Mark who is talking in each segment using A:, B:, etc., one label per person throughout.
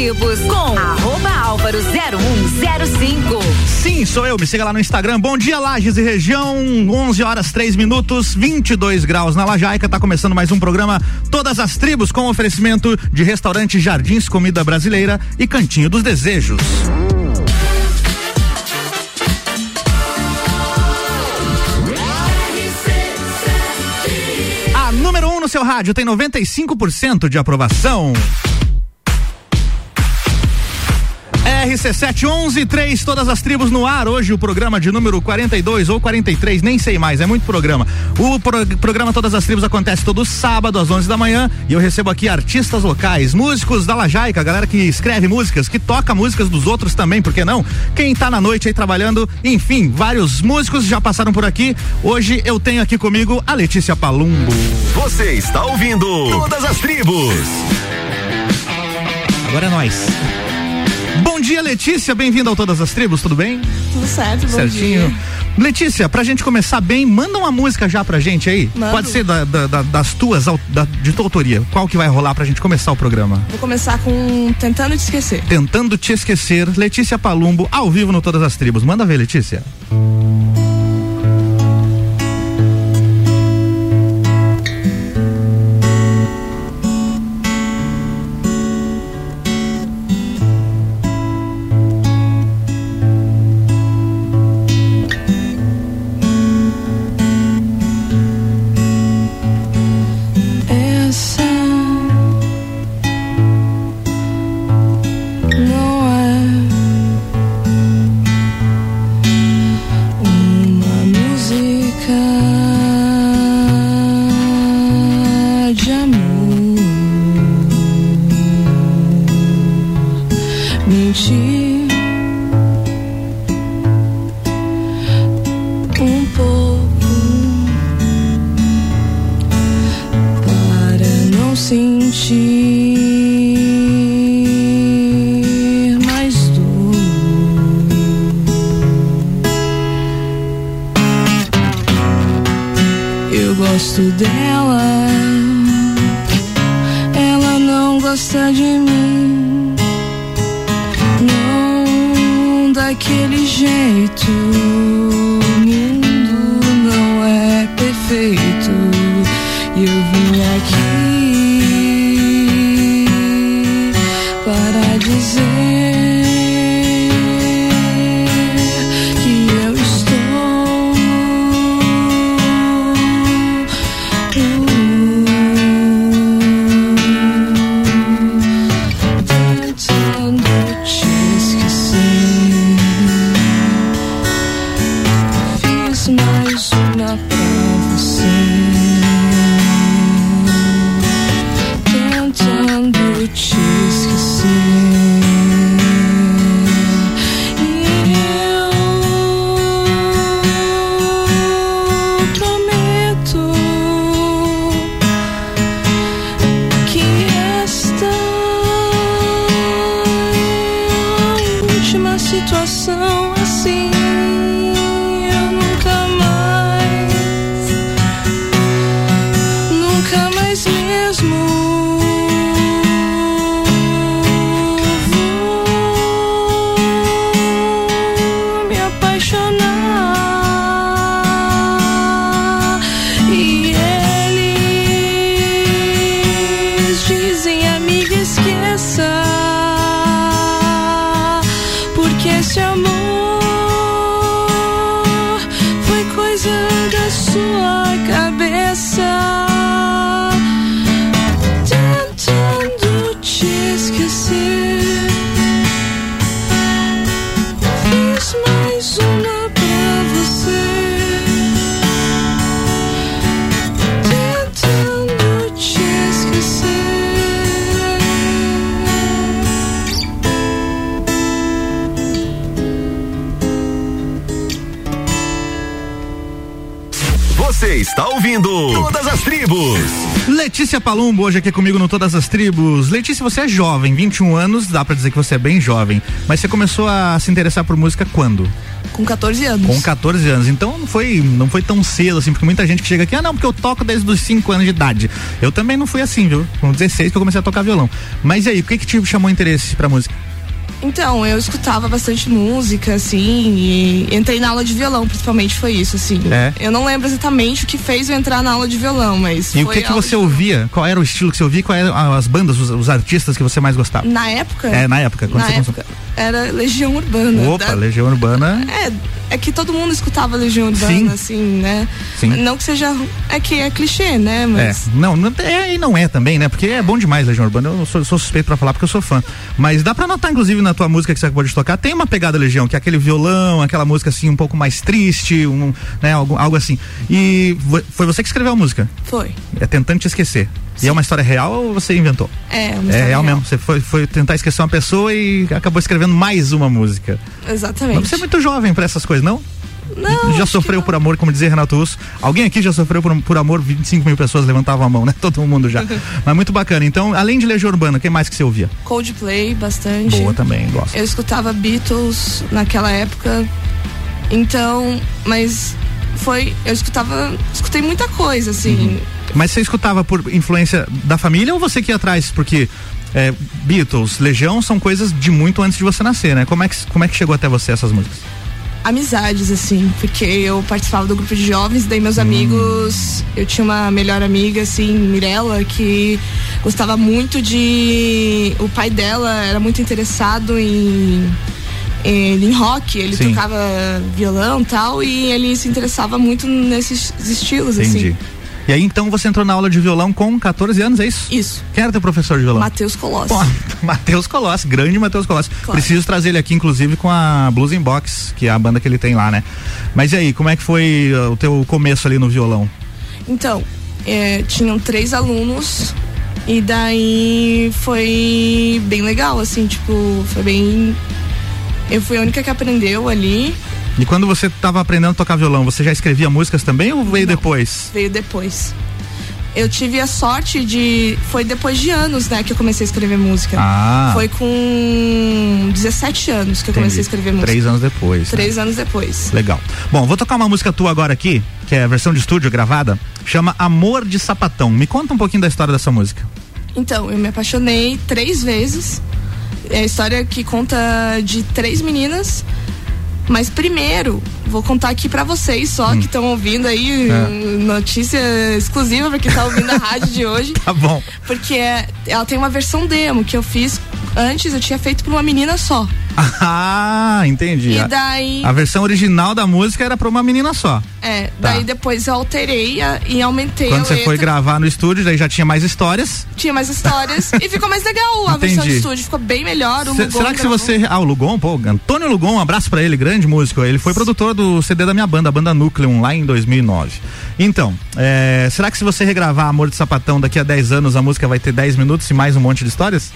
A: tribos com arroba álvaro 0105.
B: Sim, sou eu. Me siga lá no Instagram. Bom dia, Lages e região. 11 horas 3 minutos, 22 graus na Lajaica. Tá começando mais um programa Todas as Tribos com oferecimento de restaurante Jardins Comida Brasileira e Cantinho dos Desejos. A número 1 um no seu rádio tem 95% de aprovação. RC7113, todas as tribos no ar. Hoje o programa de número 42 ou 43, nem sei mais, é muito programa. O pro, programa Todas as Tribos acontece todo sábado às 11 da manhã e eu recebo aqui artistas locais, músicos da Lajaica, galera que escreve músicas, que toca músicas dos outros também, por que não? Quem tá na noite aí trabalhando, enfim, vários músicos já passaram por aqui. Hoje eu tenho aqui comigo a Letícia Palumbo.
C: Você está ouvindo Todas as Tribos.
B: Agora é nós. Bom dia, Letícia. Bem-vinda ao Todas as Tribos, tudo bem?
D: Tudo certo, bom
B: Certinho.
D: dia.
B: Letícia, pra gente começar bem, manda uma música já pra gente aí.
D: Mando.
B: Pode ser da- da- da- das tuas, da- de tua autoria. Qual que vai rolar pra gente começar o programa?
D: Vou começar com Tentando Te Esquecer.
B: Tentando te esquecer, Letícia Palumbo, ao vivo no Todas as Tribos. Manda ver, Letícia.
D: Essa
B: Letícia Palumbo hoje aqui comigo no Todas as Tribos. Letícia, você é jovem, 21 anos, dá pra dizer que você é bem jovem. Mas você começou a se interessar por música quando?
D: Com 14 anos.
B: Com 14 anos. Então não foi, não foi tão cedo assim, porque muita gente que chega aqui, ah, não, porque eu toco desde os 5 anos de idade. Eu também não fui assim, viu? Com 16 que eu comecei a tocar violão. Mas e aí, o que que te chamou interesse pra música?
D: Então, eu escutava bastante música, assim, e entrei na aula de violão, principalmente foi isso, assim.
B: É?
D: Eu não lembro exatamente o que fez eu entrar na aula de violão, mas.
B: E o que que você ouvia? Qual era o estilo que você ouvia? Qual eram as bandas, os, os artistas que você mais gostava?
D: Na época?
B: É, na época, quando
D: Na
B: você
D: época, era Legião Urbana.
B: Opa,
D: Da-
B: Legião Urbana.
D: É, é que todo mundo escutava Legião Urbana,
B: Sim.
D: assim, né?
B: Sim.
D: Não que seja. É que é clichê, né?
B: É,
D: Mas.
B: não, não é e não é também, né? Porque é bom demais Legião Urbana. Eu sou, sou suspeito pra falar porque eu sou fã. Mas dá pra notar, inclusive, na tua música que você acabou de tocar, tem uma pegada Legião, que é aquele violão, aquela música assim um pouco mais triste, um, né, algo, algo assim. E foi você que escreveu a música?
D: Foi.
B: É tentando te esquecer. E é uma história real ou você inventou?
D: É, uma
B: É
D: história
B: real mesmo. Você foi, foi tentar esquecer uma pessoa e acabou escrevendo mais uma música.
D: Exatamente.
B: Mas você é muito jovem pra essas coisas, não?
D: Não,
B: já sofreu por amor, como dizia Renato Russo. Alguém aqui já sofreu por, por amor? 25 mil pessoas levantavam a mão, né? Todo mundo já. Mas muito bacana. Então, além de Legião Urbana, quem mais que você ouvia?
D: Coldplay, bastante.
B: Boa também, gosto.
D: Eu escutava Beatles naquela época. Então, mas foi. Eu escutava. Escutei muita coisa, assim.
B: Uhum. Mas você escutava por influência da família ou você que ia atrás? Porque é, Beatles, Legião são coisas de muito antes de você nascer, né? Como é que, como é que chegou até você essas músicas?
D: Amizades, assim, porque eu participava do grupo de jovens, daí
B: Hum.
D: meus amigos. Eu tinha uma melhor amiga, assim, Mirella, que gostava muito de. O pai dela era muito interessado em. Em, em rock, ele
B: Sim.
D: tocava violão e tal, e ele se interessava muito nesses estilos,
B: Entendi.
D: assim.
B: E aí então você entrou na aula de violão com 14 anos, é isso?
D: Isso.
B: Quem era teu professor de violão?
D: Matheus Colossi.
B: Matheus Colossi, grande Matheus Colossi.
D: Claro.
B: Preciso trazer ele aqui, inclusive, com a Blues in Box, que é a banda que ele tem lá, né? Mas e aí, como é que foi uh, o teu começo ali no violão?
D: Então, é, tinham três alunos e daí foi bem legal, assim, tipo, foi bem. Eu fui a única que aprendeu ali,
B: E quando você estava aprendendo a tocar violão, você já escrevia músicas também ou veio
D: Não.
B: depois?
D: veio depois. Eu tive a sorte de. Foi depois de anos, né, que eu comecei a escrever música.
B: Ah,
D: Foi com 17 anos que eu comecei a escrever música.
B: Três anos depois. né?
D: Três anos depois.
B: Legal. Bom, vou tocar uma música tua agora aqui, que é a versão de estúdio gravada, chama Amor de Sapatão. Me conta um pouquinho da história dessa música.
D: Então, eu me apaixonei três vezes. É a história que conta de três meninas. Mas primeiro, vou contar aqui pra vocês só que estão ouvindo aí,
B: Hum. É.
D: hum, notícia exclusiva pra quem tá ouvindo a rádio de hoje.
B: Tá bom.
D: Porque é- ela tem uma versão demo que eu fiz antes, eu tinha feito pra uma menina só.
B: Ah, entendi.
D: E daí,
B: A versão original da música era pra uma menina só.
D: é, daí
B: Tá.
D: depois eu alterei a- e aumentei
B: Quando você foi
D: letra.
B: gravar no estúdio, daí já tinha mais histórias.
D: Tinha mais histórias e ficou mais legal a versão de
B: Entendi.
D: estúdio, ficou bem melhor. O Lugon
B: será que se
D: gravou.
B: você. Ah, o Lugon, pô, Antônio Lugon, um abraço pra ele, grande músico. Ele foi produtor do CD da minha banda, a banda Núcleon, lá em 2009. Então, é, será que se você regravar Amor de Sapatão daqui a 10 anos, a música vai ter 10 minutos e mais um monte de histórias?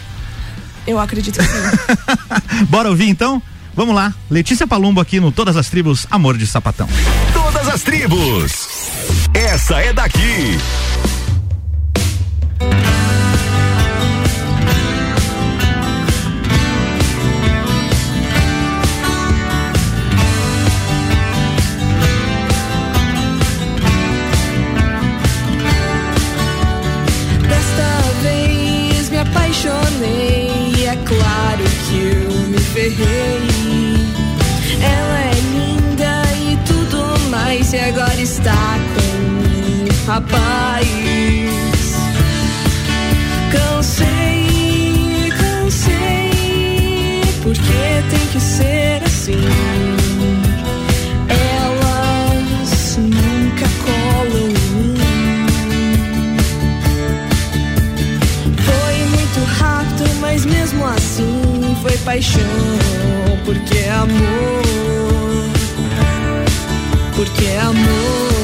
D: Eu acredito que sim.
B: Bora ouvir então? Vamos lá. Letícia Palumbo aqui no Todas as Tribos, Amor de Sapatão.
E: Todas as tribos. Essa é daqui.
F: Rapaz. Cansei, cansei, porque tem que ser assim. Elas nunca colam. Foi muito rápido, mas mesmo assim foi paixão, porque é amor, porque é amor,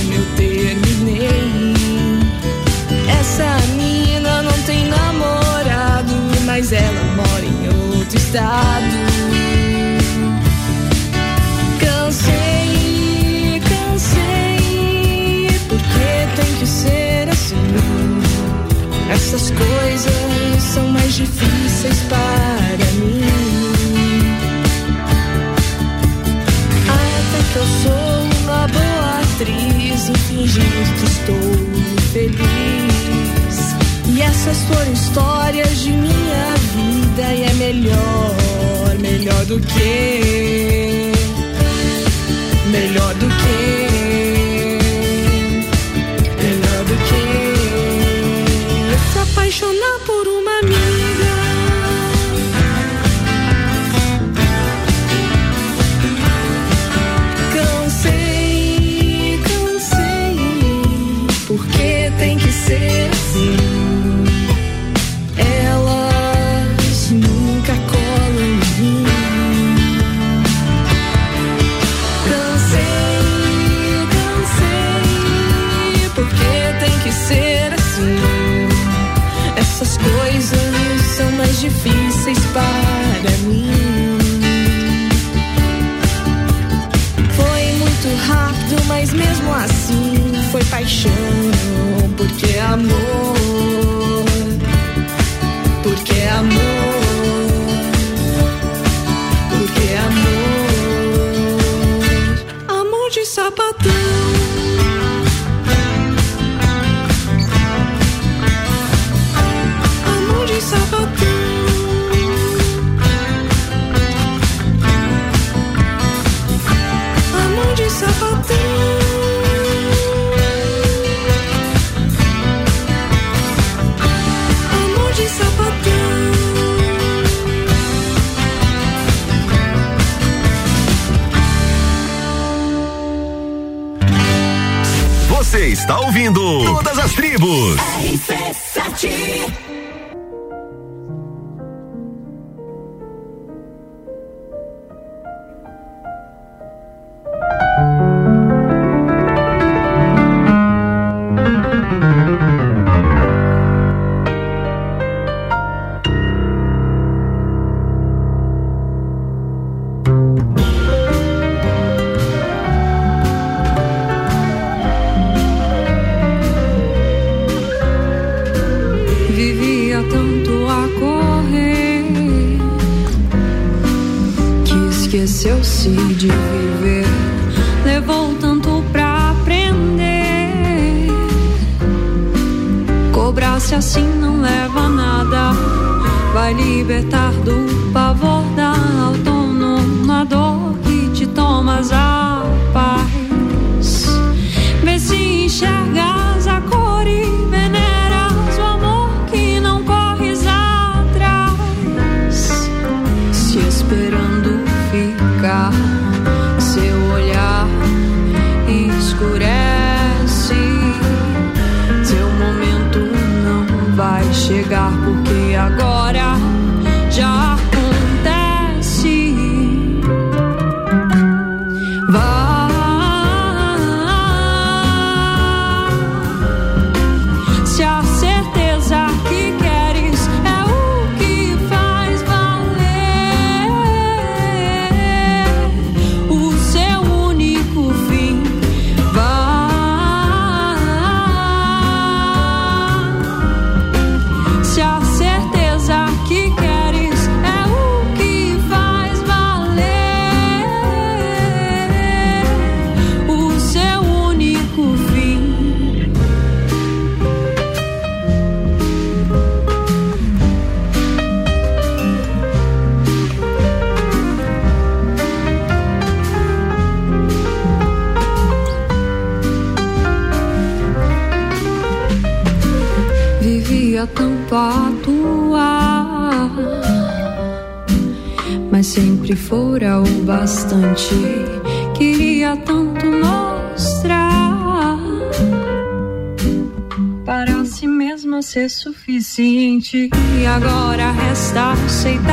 D: estado. Cansei, cansei, porque tem que ser assim. Essas coisas são mais difíceis para mim. Até que eu sou uma boa atriz e fingindo que estou feliz. E essas foram histórias de minha vida vida e é melhor, melhor do que, melhor do que, melhor do que se apaixonar por uma amiga. Cansei, cansei, porque tem que ser assim.
G: I should ônibus. RC7 frente e agora resta aceitar.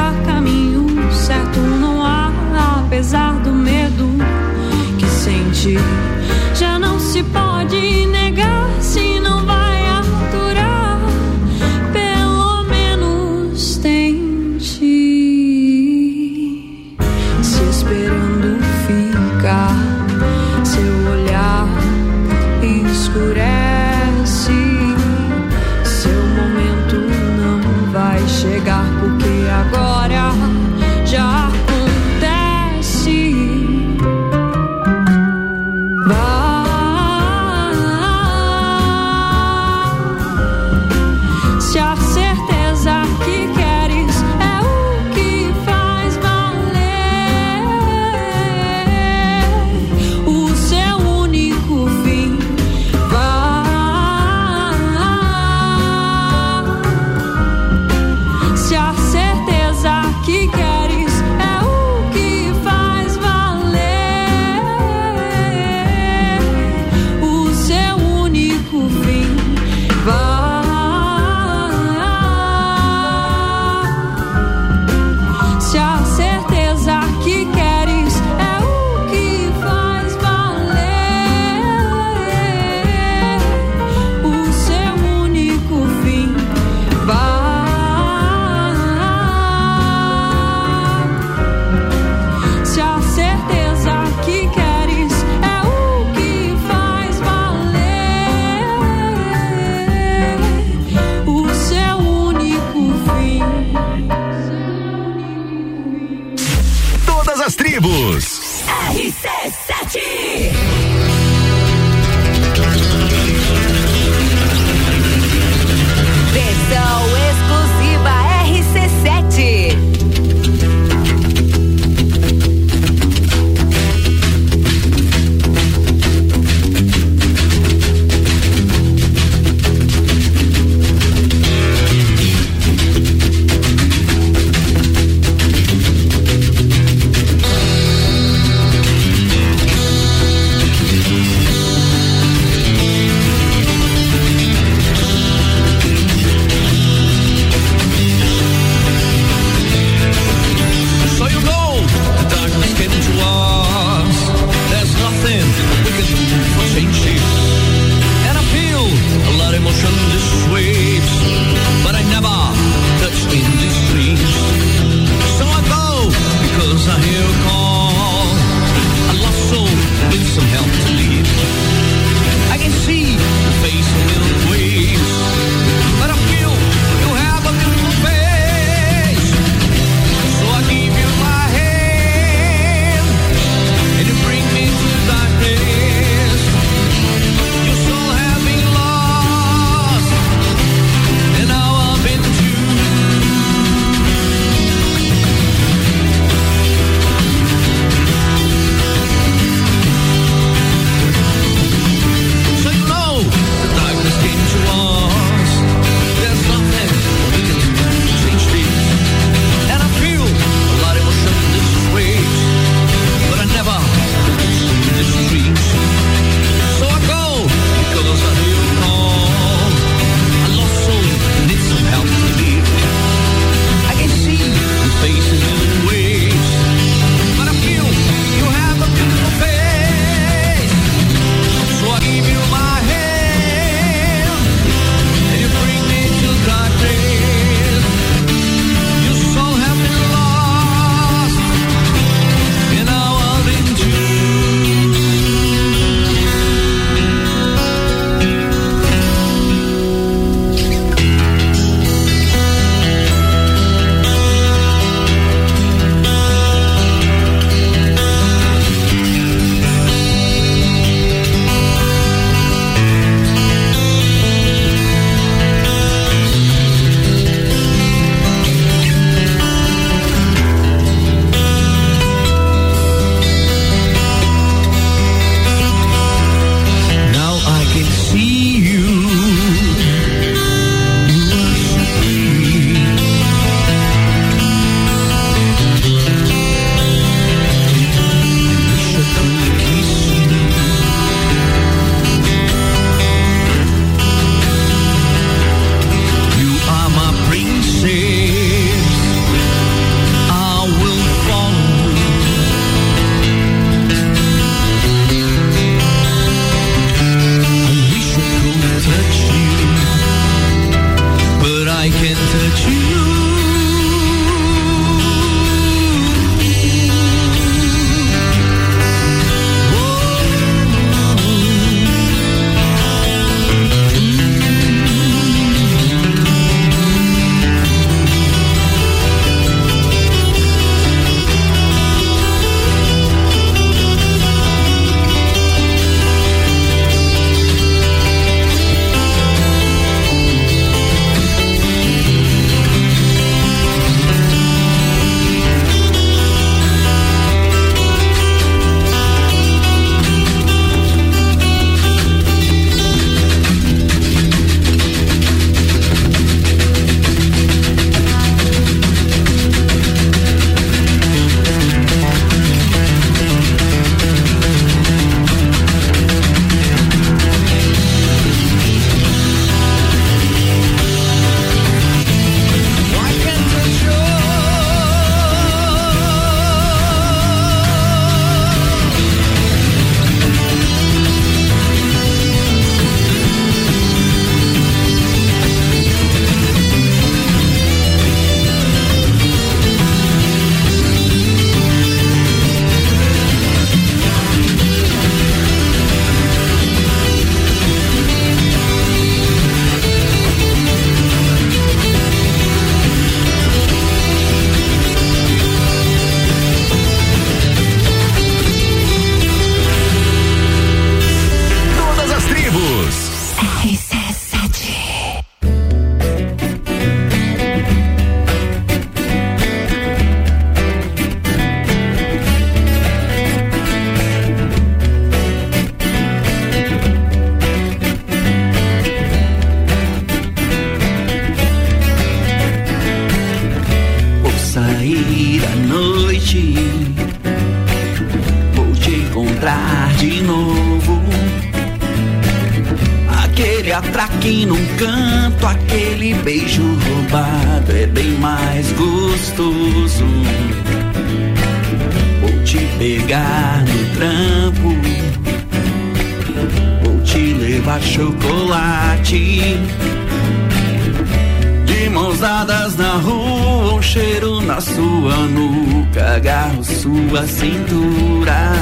H: Cheiro na sua nuca, agarro sua cintura.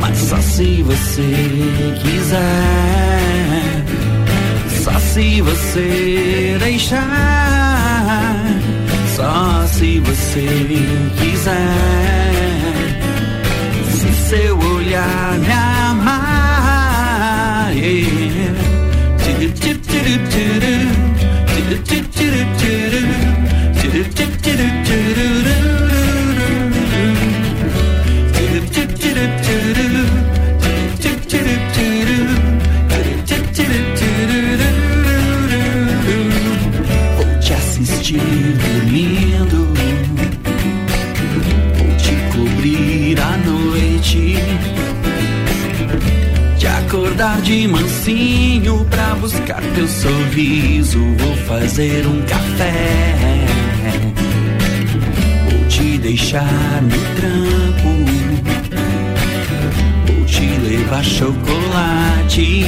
H: Mas só se você quiser, só se você deixar, só se você quiser. Se seu olhar me amar, yeah. Vou te assistir dormindo, vou te cobrir à noite, te acordar de mansinho pra buscar teu sorriso. Vou fazer um café, vou te deixar no trampo, vou te levar chocolate.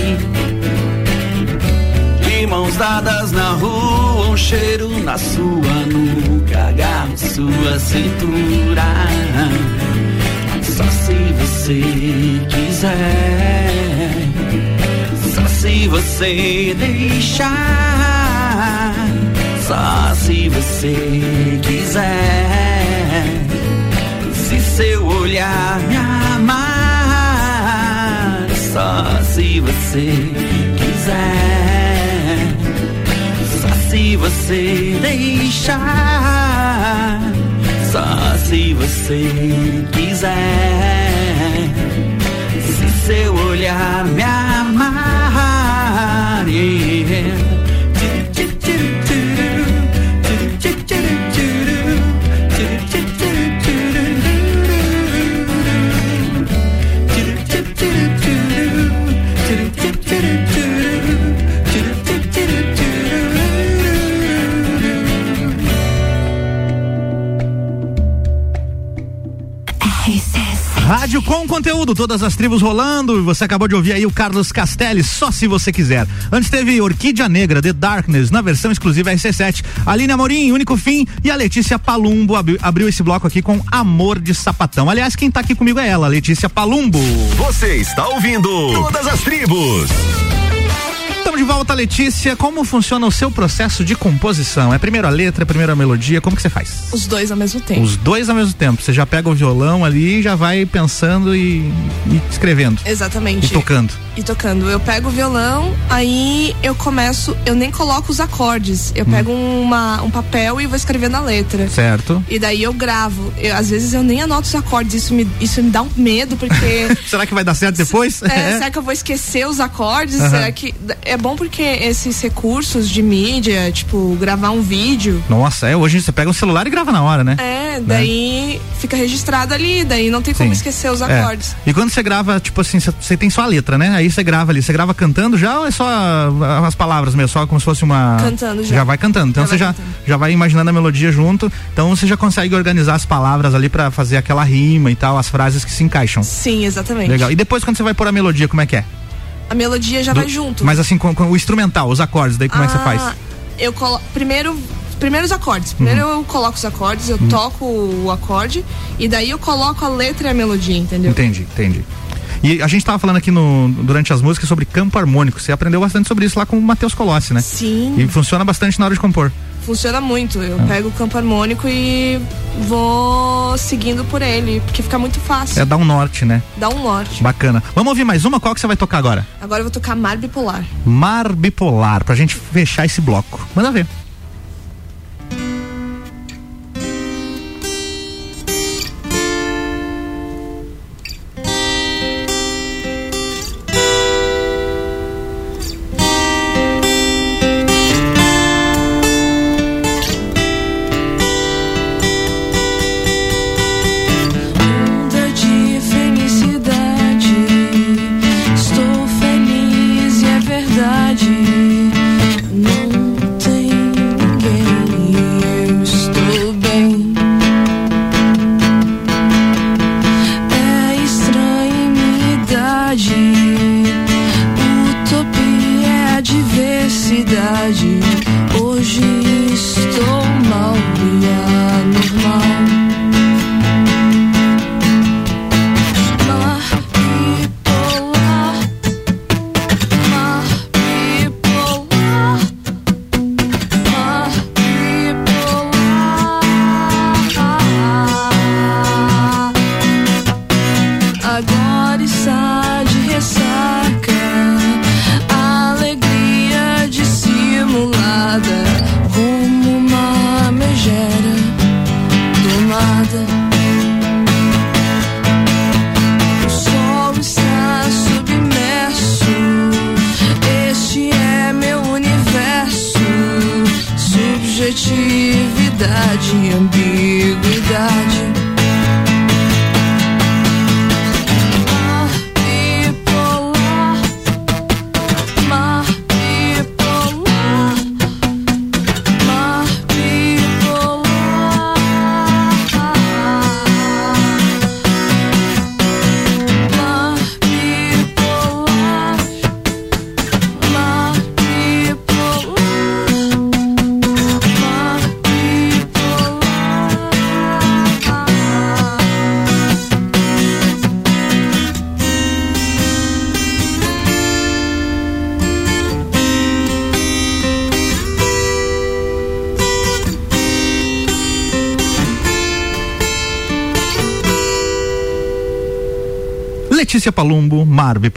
H: De mãos dadas na rua, um cheiro na sua nuca, agarro sua cintura. Só se você quiser, só se você deixar, só se você quiser. Se seu olhar me amar, só se você quiser. Só se você deixar, só se você quiser. Se seu olhar me amar, yeah.
B: Com conteúdo, todas as tribos rolando. Você acabou de ouvir aí o Carlos Castelli, só se você quiser. Antes teve Orquídea Negra, The Darkness, na versão exclusiva RC7. Aline Amorim, Único Fim. E a Letícia Palumbo abriu, abriu esse bloco aqui com Amor de Sapatão. Aliás, quem tá aqui comigo é ela, Letícia Palumbo.
E: Você está ouvindo Todas as Tribos.
B: De volta, Letícia. Como funciona o seu processo de composição? É primeiro a letra, é primeiro a melodia? Como que você faz?
D: Os dois ao mesmo tempo.
B: Os dois ao mesmo tempo. Você já pega o violão ali e já vai pensando e, e escrevendo.
D: Exatamente.
B: E tocando.
D: E tocando. Eu pego o violão, aí eu começo, eu nem coloco os acordes. Eu pego uma, um papel e vou escrevendo a letra.
B: Certo.
D: E daí eu gravo. Eu, às vezes eu nem anoto os acordes. Isso me, isso me dá um medo, porque.
B: Será que vai dar certo depois?
D: É, será que eu vou esquecer os acordes?
B: Aham.
D: Será que. É bom porque esses recursos de mídia, tipo, gravar um vídeo.
B: Nossa, é, hoje você pega um celular e grava na hora, né?
D: É, daí fica registrado ali, daí não tem como
B: Sim.
D: esquecer os
B: É.
D: acordes.
B: E quando você grava, tipo assim, você- tem só a letra, né? Aí você grava ali, você grava cantando já ou é só as palavras mesmo, só como se fosse uma.
D: Cantando já.
B: Já vai cantando. Então
D: Já
B: você já,
D: cantando.
B: já vai imaginando a melodia junto. Então você já consegue organizar as palavras ali pra fazer aquela rima e tal, as frases que se encaixam.
D: Sim, exatamente.
B: Legal. E depois quando você vai pôr a melodia, como é que é?
D: A melodia já
B: Do-
D: vai junto.
B: Mas assim, com, com o instrumental, os acordes, daí como é que você
D: Ah,
B: faz? Uhum.
D: Eu colo... primeiro primeiros acordes. Primeiro eu coloco os acordes, eu toco o acorde e daí eu coloco a letra e a melodia, entendeu?
B: Entendi, entendi. E a gente tava falando aqui no, durante as músicas sobre campo harmônico. Você aprendeu bastante sobre isso lá com o Matheus Colossi, né?
D: Sim.
B: E funciona bastante na hora de compor.
D: Funciona muito.
B: Ah.
D: Eu pego o campo harmônico e vou seguindo por ele, porque fica muito fácil.
B: É dar um norte, né?
D: Dá um norte.
B: Bacana. Vamos ouvir mais uma? Qual que você vai tocar agora?
D: Agora eu vou tocar Mar Bipolar.
B: Mar Bipolar, pra gente fechar esse bloco. Manda ver.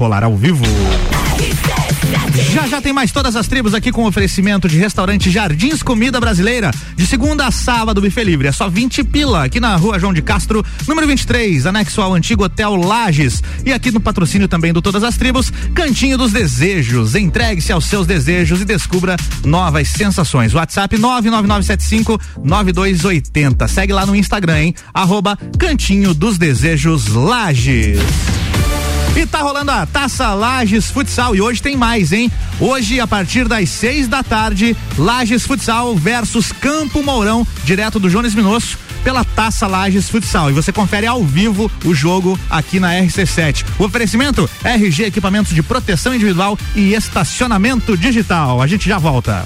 F: Bipolar
B: ao vivo. Já já tem mais todas as tribos aqui com oferecimento de restaurante Jardins Comida Brasileira. De segunda a sábado, buffet livre. É só 20 pila aqui na rua João de Castro, número 23, anexo ao antigo Hotel Lages. E aqui no patrocínio também do Todas as Tribos, Cantinho dos Desejos. Entregue-se aos seus desejos e descubra novas sensações. WhatsApp 99975 9280. Segue lá no Instagram, hein? Arroba Cantinho dos Desejos Lages. E tá rolando a Taça Lages Futsal e hoje tem mais, hein? Hoje, a partir das seis da tarde, Lages Futsal versus Campo Mourão, direto do Jones Minosso, pela Taça Lages Futsal. E você confere ao vivo o jogo aqui na RC7. O oferecimento: RG Equipamentos de Proteção Individual e Estacionamento Digital. A gente já volta.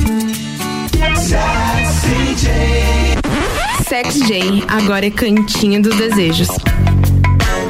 D: Sex J, agora é Cantinho dos Desejos.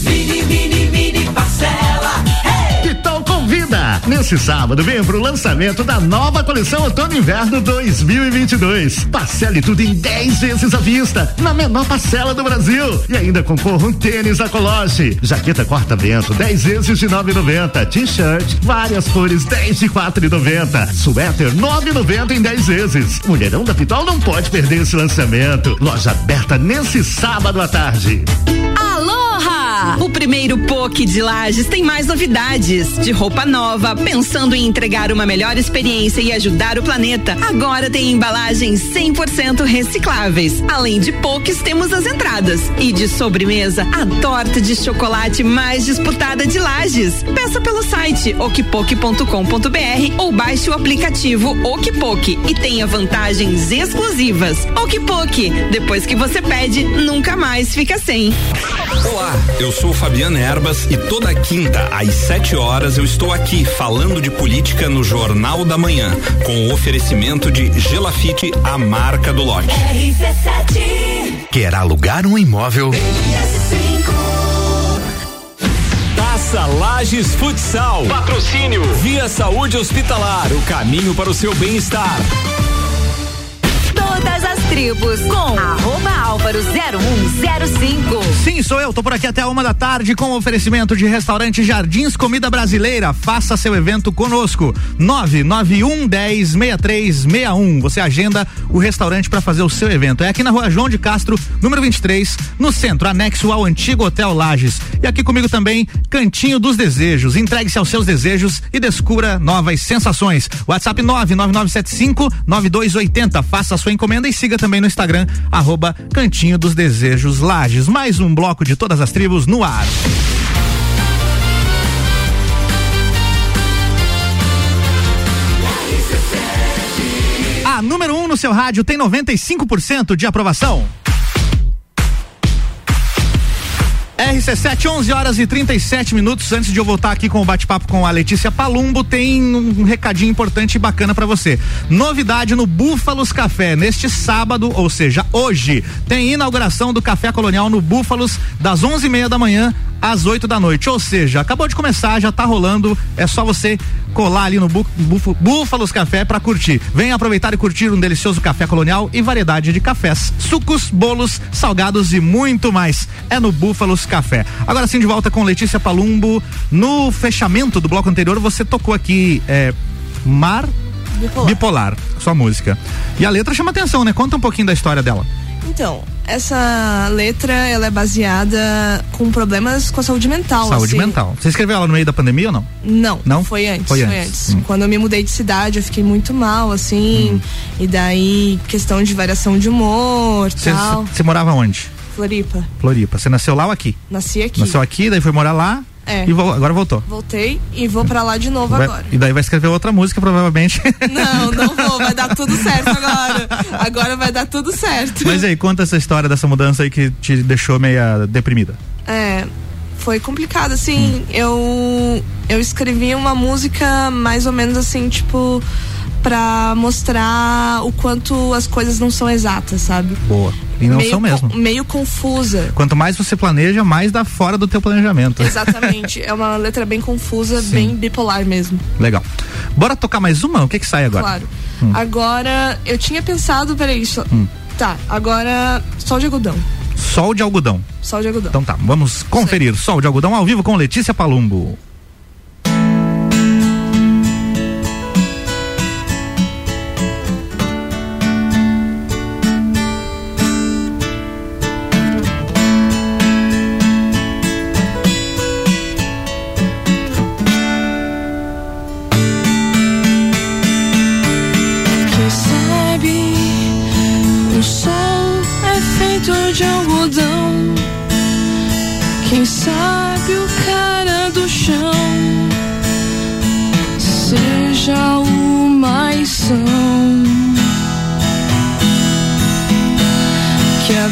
I: Mini, mini, mini parcela. Hey!
B: Pitão convida.
I: Nesse sábado, vem pro lançamento da nova coleção Outono Inverno 2022. Parcele tudo em 10 vezes à vista, na menor parcela do Brasil. E ainda concorra um tênis da Coloche. Jaqueta corta-vento, 10 vezes de 9,90. T-shirt, várias cores, 10 de 4,90. Suéter, 9,90 em 10 vezes. Mulherão da Pitol não pode perder esse lançamento. Loja aberta nesse sábado à tarde.
J: Aloha! O primeiro POC de Lages tem mais novidades. De roupa nova, pensando em entregar uma melhor experiência e ajudar o planeta. Agora tem embalagens 100% recicláveis. Além de POCs, temos as entradas. E de sobremesa, a torta de chocolate mais disputada de Lages. Peça pelo site okpok.com.br ou baixe o aplicativo Okpok e tenha vantagens exclusivas. Okpok, depois que você pede, nunca mais fica sem.
K: Olá, eu sou Fabiana Erbas e toda quinta às 7 horas eu estou aqui falando de política no Jornal da Manhã, com o oferecimento de Gelafite, a marca do lote.
E: Quer alugar um imóvel?
L: Taça Lages Futsal. Patrocínio. Via Saúde Hospitalar. O caminho para o seu bem-estar.
A: Tribos com arroba álvaro 0105.
B: Sim, sou eu. Tô por aqui até uma da tarde com oferecimento de restaurante Jardins Comida Brasileira. Faça seu evento conosco. 991 10 6361. Você agenda o restaurante para fazer o seu evento. É aqui na rua João de Castro, número 23, no centro, anexo ao antigo Hotel Lages. E aqui comigo também, Cantinho dos Desejos. Entregue-se aos seus desejos e descubra novas sensações. WhatsApp 99975 9280. Faça a sua encomenda e siga também no Instagram, arroba Cantinho dos Desejos Lages. Mais um bloco de todas as tribos no ar. A número 1 um no seu rádio tem 95% de aprovação. RC7, 11 horas e 37 minutos. Antes de eu voltar aqui com o bate-papo com a Letícia Palumbo, tem um recadinho importante e bacana para você. Novidade no Búfalos Café. Neste sábado, ou seja, hoje, tem inauguração do Café Colonial no Búfalos, das 11 e meia da manhã às 8 da noite. Ou seja, acabou de começar, já tá rolando. É só você colar ali no Bú- Búfalo- Búfalos Café para curtir. Venha aproveitar e curtir um delicioso café colonial e variedade de cafés, sucos, bolos, salgados e muito mais. É no Búfalos Café. Agora sim, de volta com Letícia Palumbo. No fechamento do bloco anterior, você tocou aqui é, Mar
D: Bipolar.
B: Bipolar, sua música. E a letra chama atenção, né? Conta um pouquinho da história dela.
D: Então, essa letra, ela é baseada com problemas com a saúde mental.
B: Saúde
D: assim.
B: mental. Você escreveu ela no meio da pandemia ou não?
D: Não,
B: Não?
D: Foi antes.
B: Foi
D: Foi,
B: antes.
D: antes.
B: Hum.
D: Quando eu me mudei de cidade, eu fiquei muito mal, assim. E daí, questão de variação de humor
B: Você
D: tal.
B: você morava onde?
D: Floripa.
B: Floripa. Você nasceu lá ou aqui?
D: Nasci aqui.
B: Nasceu aqui, daí foi morar lá
D: É.
B: e agora voltou.
D: Voltei e vou pra lá de novo
B: Vai-
D: agora.
B: e daí vai escrever outra música, provavelmente.
D: Não, não vou, vai dar tudo certo agora. Agora vai dar tudo certo.
B: Mas aí, conta essa história dessa mudança aí que te deixou meia deprimida.
D: É, foi complicado, assim, eu eu escrevi uma música mais ou menos assim, tipo, pra mostrar o quanto as coisas não são exatas, sabe?
B: Boa. E não
D: meio
B: são mesmo.
D: meio confusa.
B: Quanto mais você planeja, mais dá fora do teu planejamento.
D: Exatamente. é uma letra bem confusa,
B: Sim.
D: bem bipolar mesmo.
B: Legal. Bora tocar mais uma? O que que sai agora?
D: Claro.
B: Hum.
D: Agora, eu tinha pensado, peraí, só,
B: Hum.
D: tá, agora sol de algodão.
B: Sol de algodão.
D: Sol de algodão.
B: Então tá, vamos conferir. Sol de algodão ao vivo com Letícia Palumbo.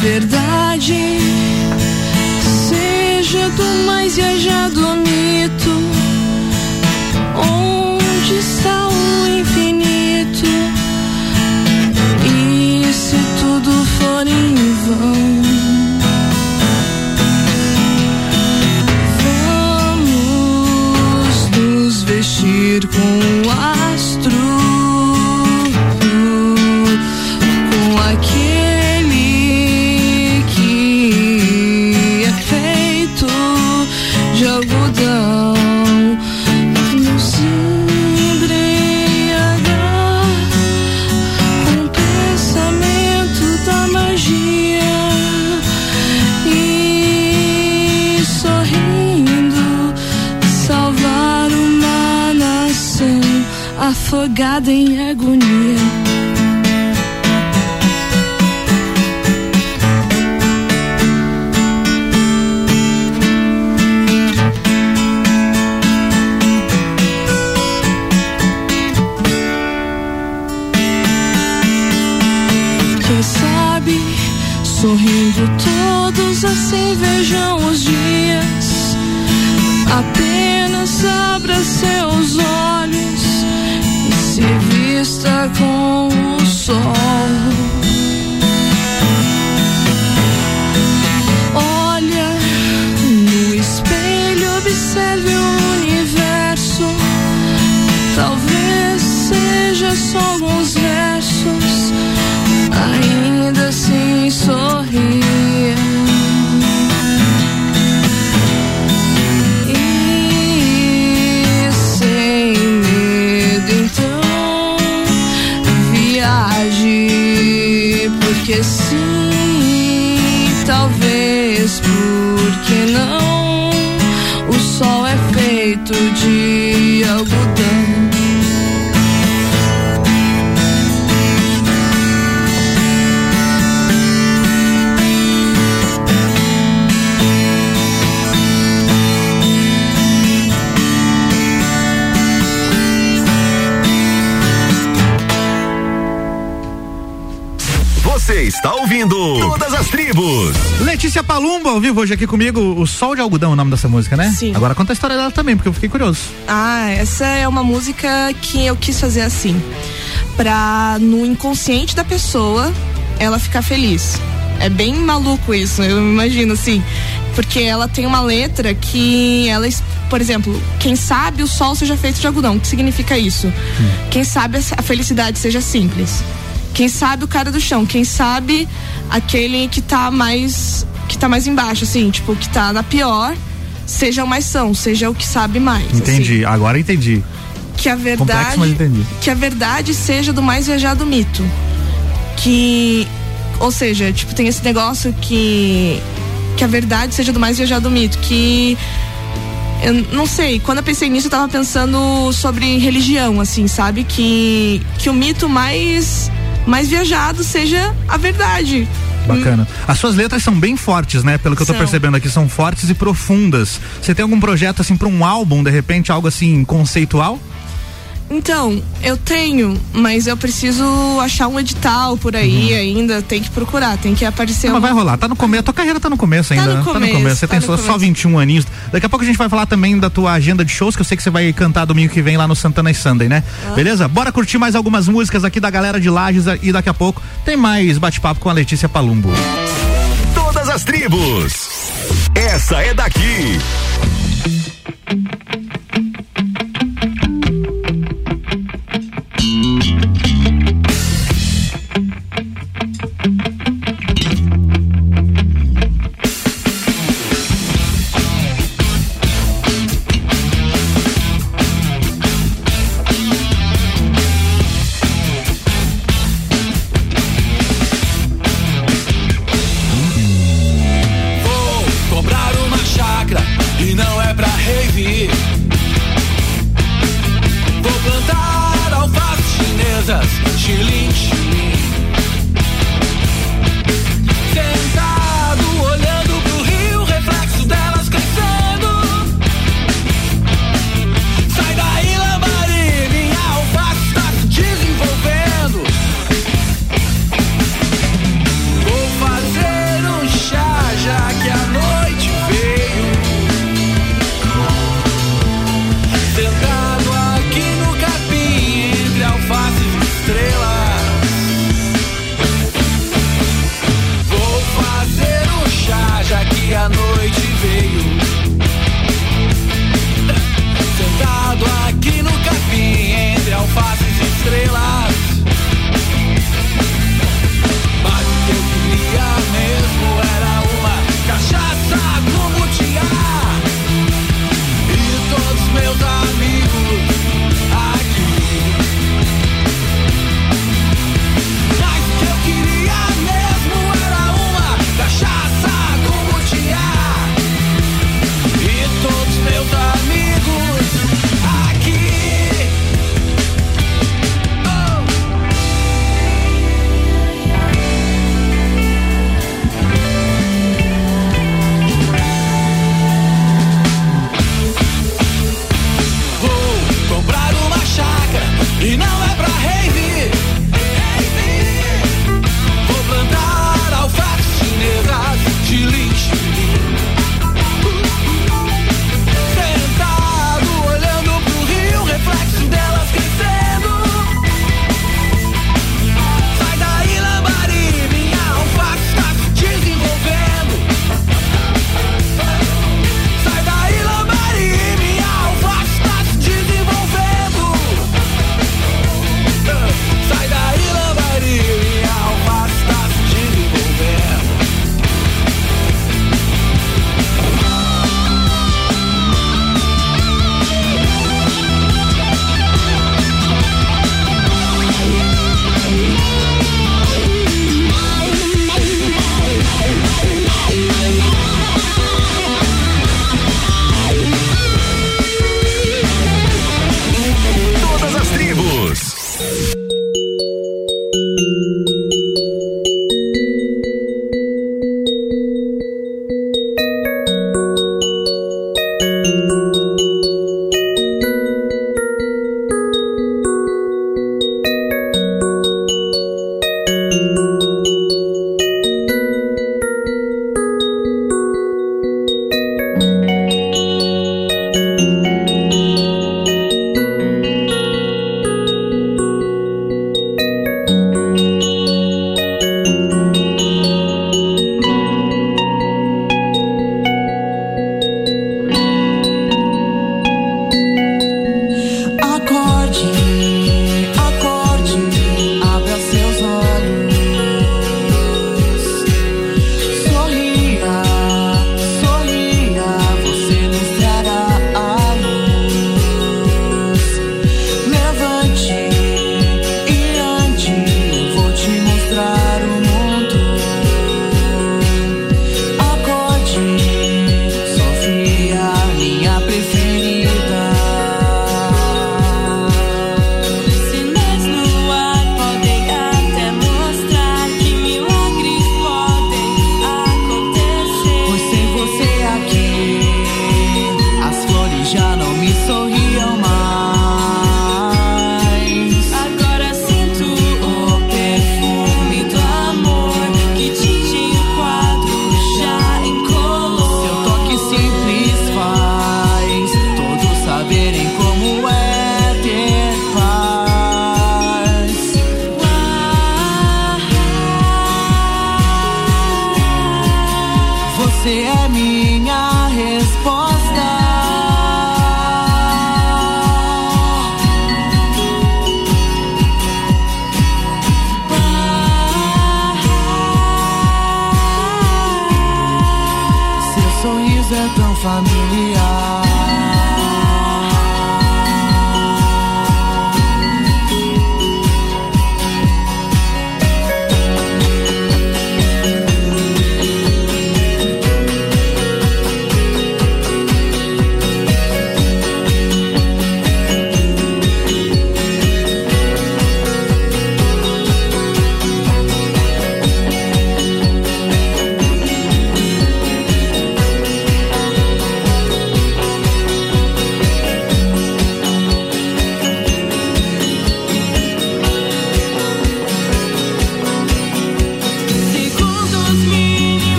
F: Verdade seja do mais viajado mito. Onde está o
B: vivo hoje aqui comigo. O Sol de Algodão o nome dessa música, né?
D: Sim.
B: Agora conta a história dela também, porque eu fiquei curioso.
D: Ah, essa é uma música que eu quis fazer assim, pra no inconsciente da pessoa ela ficar feliz. É bem maluco isso, eu imagino assim, porque ela tem uma letra que ela, por exemplo, quem sabe o sol seja feito de algodão, o que significa isso? Quem sabe a felicidade seja simples. Quem sabe o cara do chão, quem sabe aquele que tá mais tá mais embaixo, assim, tipo, que tá na pior, seja o mais são, seja o que sabe mais. assim
B: Entendi, agora entendi.
D: que a
B: Complexo,
D: verdade
B: entendi.
D: que a verdade seja do mais viajado mito que ou seja tipo tem esse negócio que que a verdade seja do mais viajado mito que eu não sei, quando eu pensei nisso eu tava pensando sobre religião assim, sabe? Que que o mito mais mais viajado seja a verdade.
B: Bacana. As suas letras são bem fortes, né? Pelo que eu tô
D: São.
B: percebendo aqui, são fortes e profundas. Você tem algum projeto assim pra um álbum, de repente, algo assim conceitual?
D: Então, eu tenho, mas eu preciso achar um edital por aí ainda, tem que procurar, tem que aparecer
B: Uhum. Não, mas
D: um-
B: vai rolar. Tá no começo. A tua carreira tá no começo ainda.
D: no
B: né? Tá no
D: começo,
B: começo. Você
D: tá
B: tem
D: no
B: só, só
D: começo.
B: 21 aninhos. Daqui a pouco a gente vai falar também da tua agenda de shows, que eu sei que você vai cantar domingo que vem lá no Santana e Sunday, né?
D: Ah.
B: Beleza? Bora curtir mais algumas músicas aqui da galera de Lages e daqui a pouco tem mais bate-papo com a Letícia Palumbo.
E: Todas as tribos. Essa é daqui.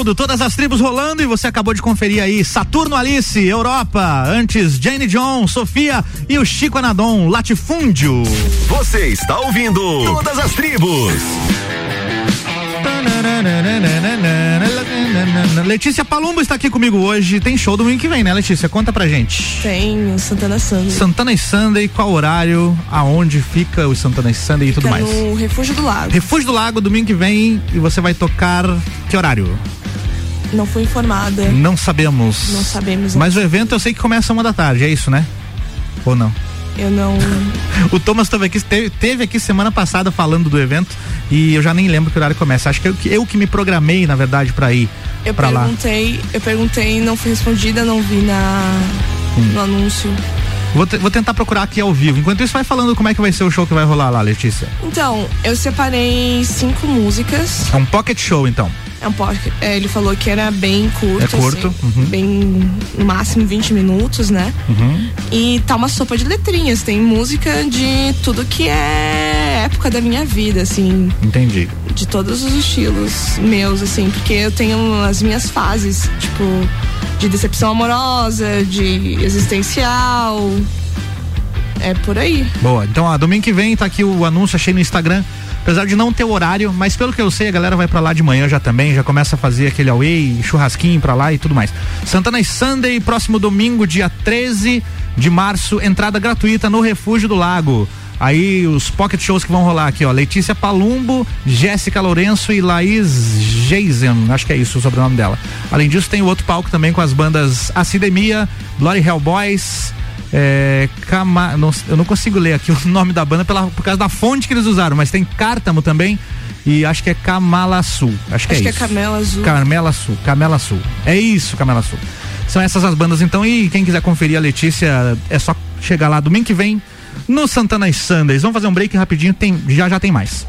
B: Conteúdo, todas as tribos rolando e você acabou de conferir aí Saturno Alice, Europa, antes Jane John, Sofia e o Chico Anadon, Latifúndio.
E: Você está ouvindo Todas as Tribos.
B: Letícia Palumbo está aqui comigo hoje. Tem show domingo que vem, né, Letícia? Conta pra gente.
D: Tem o Santana Sunday.
B: Santana e Sunday, qual horário, aonde fica o Santana e Sunday e tudo
D: Fica
B: mais?
D: no Refúgio do Lago.
B: Refúgio do Lago, domingo que vem, e você vai tocar que horário?
D: Não fui informada.
B: Não sabemos.
D: Não sabemos.
B: Mas o evento eu sei que começa uma da tarde, é isso, né? Ou não?
D: Eu não.
B: O Thomas teve aqui, teve, teve aqui semana passada falando do evento e eu já nem lembro que horário começa. Acho que eu, que eu que me programei, na verdade, pra ir
D: Eu
B: pra lá.
D: perguntei, eu perguntei, não fui respondida, não vi na
B: Hum.
D: no anúncio.
B: Vou, te- vou tentar procurar aqui ao vivo. Enquanto isso, vai falando como é que vai ser o show que vai rolar lá, Letícia.
D: Então, eu separei cinco músicas.
B: É um pocket show, então.
D: É um pocket. é, ele falou que era bem curto.
B: É curto,
D: assim,
B: uhum.
D: Bem. No máximo 20 minutos, né?
B: Uhum.
D: E tá uma sopa de letrinhas. Tem música de tudo que é época da minha vida, assim.
B: Entendi.
D: De todos os estilos meus, assim. Porque eu tenho as minhas fases, tipo, de decepção amorosa, de existencial. É por aí.
B: Boa. Então, ó, domingo que vem tá aqui o anúncio, achei no Instagram. Apesar de não ter horário, mas pelo que eu sei, a galera vai pra lá de manhã já também, já começa a fazer aquele away, churrasquinho pra lá e tudo mais. Santana e Sunday, próximo domingo, dia 13 de março, entrada gratuita no Refúgio do Lago. Aí os pocket shows que vão rolar aqui, ó. Letícia Palumbo, Jéssica Lourenço e Laís Geisen, acho que é isso o sobrenome dela. Além disso, tem o outro palco também com as bandas Acidemia, Glory Hellboys, é, Cama, não- eu não consigo ler aqui o nome da banda pela, por causa da fonte que eles usaram, mas tem Cártamo também e acho que é Camala Sul. Acho que
D: Acho
B: é
D: que é
B: isso.
D: Camela Azul.
B: Camela Sul, Camela Sul. É isso, Camela Sul. São essas as bandas então e quem quiser conferir a Letícia é só chegar lá domingo que vem no Santana e Sundays. Vamos fazer um break rapidinho, tem, já já tem mais.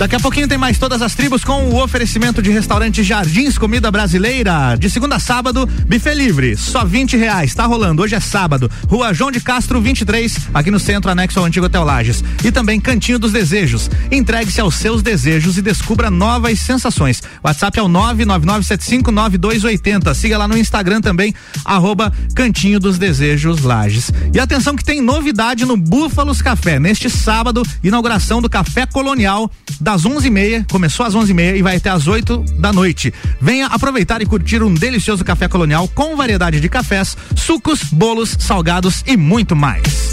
B: Daqui a pouquinho tem mais todas as tribos com o oferecimento de restaurante Jardins Comida Brasileira. De segunda a sábado, buffet livre, só 20 reais. Tá rolando. Hoje é sábado. Rua João de Castro 23, aqui no centro, anexo ao antigo Hotel Lages. E também Cantinho dos Desejos. Entregue-se aos seus desejos e descubra novas sensações. WhatsApp é o 999759280. Siga lá no Instagram também, arroba Cantinho dos Desejos Lages. E atenção que tem novidade no Búfalos Café. Neste sábado, inauguração do Café Colonial das 11h30, começou às 11h30 e vai até às 8 da noite. Venha aproveitar e curtir um delicioso café colonial com variedade de cafés, sucos, bolos, salgados e muito mais.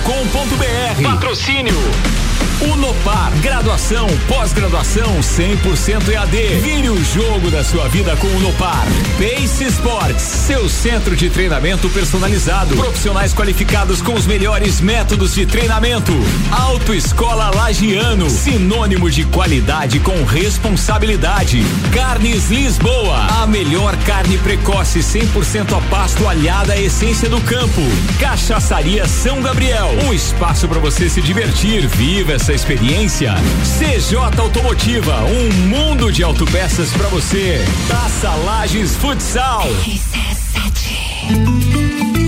L: rc7.com.br. Patrocínio Unopar, graduação, pós-graduação 100% EAD. Vire o jogo da sua vida com Unopar. Pace Sports, seu centro de treinamento personalizado. Profissionais qualificados com os melhores métodos de treinamento. Autoescola Lagiano, sinônimo de qualidade com responsabilidade. Carnes Lisboa, a melhor carne precoce 100% a pasto alhada à essência do campo. Cachaçaria São Gabriel, um espaço para você se divertir. Viva essa experiência. CJ Automotiva, um mundo de autopeças para você. Taça Lages Futsal.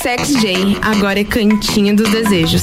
D: Sex J, agora é Cantinho dos Desejos.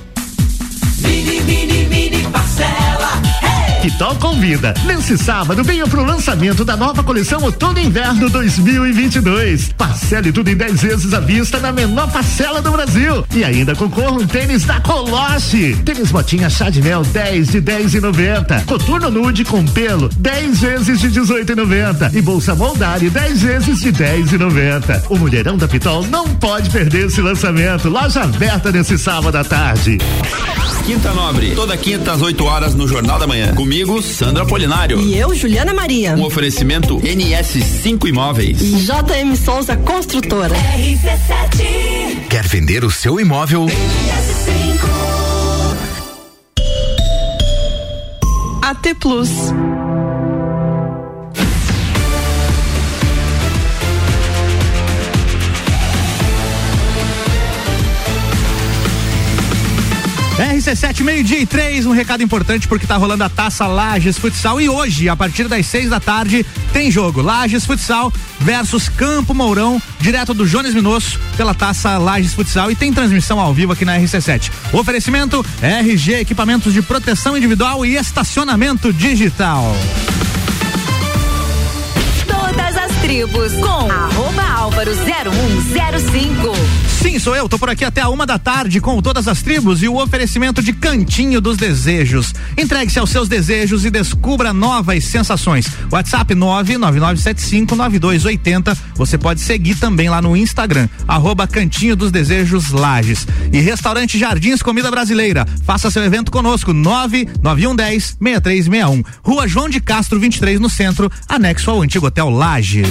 M: Mini, mini, mini.
I: Quitol convida. Nesse sábado, venha pro lançamento da nova coleção Outono e Inverno 2022. Parcele tudo em 10 vezes à vista na menor parcela do Brasil. E ainda concorra um tênis da Colosse. Tênis botinha chá de mel 10 de 10 e 90. Coturno nude com pelo 10 vezes de 18 e 90. E bolsa Moldari 10 vezes de 10 e 90. O mulherão da Pitol não pode perder esse lançamento. Loja aberta nesse sábado à tarde.
N: Quinta Nobre, toda quinta às 8 horas no Jornal da Manhã. Comigo, Sandra Polinário.
O: E eu, Juliana Maria.
N: Um oferecimento NS5 Imóveis.
O: JM Souza Construtora.
M: RC7.
E: Quer vender o seu imóvel?
D: AT Plus.
B: RC7, meio-dia e três, um recado importante porque tá rolando a taça Lages Futsal e hoje, a partir das seis da tarde, tem jogo. Lages Futsal versus Campo Mourão, direto do Jones Minosso, pela taça Lages Futsal e tem transmissão ao vivo aqui na RC7. Oferecimento RG Equipamentos de Proteção Individual e Estacionamento Digital.
A: Tribos com arroba álvaro 0105.
B: Sim, sou eu, tô por aqui até a uma da tarde com todas as tribos e o oferecimento de Cantinho dos Desejos. Entregue-se aos seus desejos e descubra novas sensações. WhatsApp 999759280. Você pode seguir também lá no Instagram, arroba Cantinho dos Desejos Lages. E Restaurante Jardins Comida Brasileira. Faça seu evento conosco, 99110 6361. Rua João de Castro 23 no centro, anexo ao antigo Hotel Lages.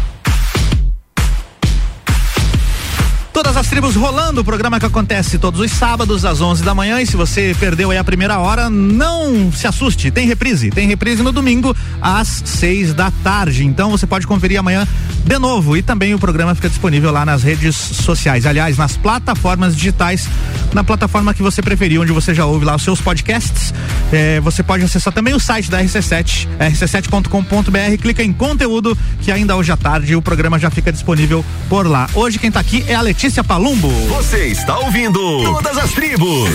B: Todas as tribos rolando, o programa que acontece todos os sábados às 11 da manhã. E se você perdeu aí a primeira hora, não se assuste, tem reprise. Tem reprise no domingo às 6 da tarde. Então você pode conferir amanhã de novo. E também o programa fica disponível lá nas redes sociais. Aliás, nas plataformas digitais, na plataforma que você preferir, onde você já ouve lá os seus podcasts. Eh, você pode acessar também o site da RC7, rc7.com.br. Clica em conteúdo, que ainda hoje à tarde o programa já fica disponível por lá. Hoje quem tá aqui é a Letícia Palumbo.
E: Você está ouvindo Todas as Tribos.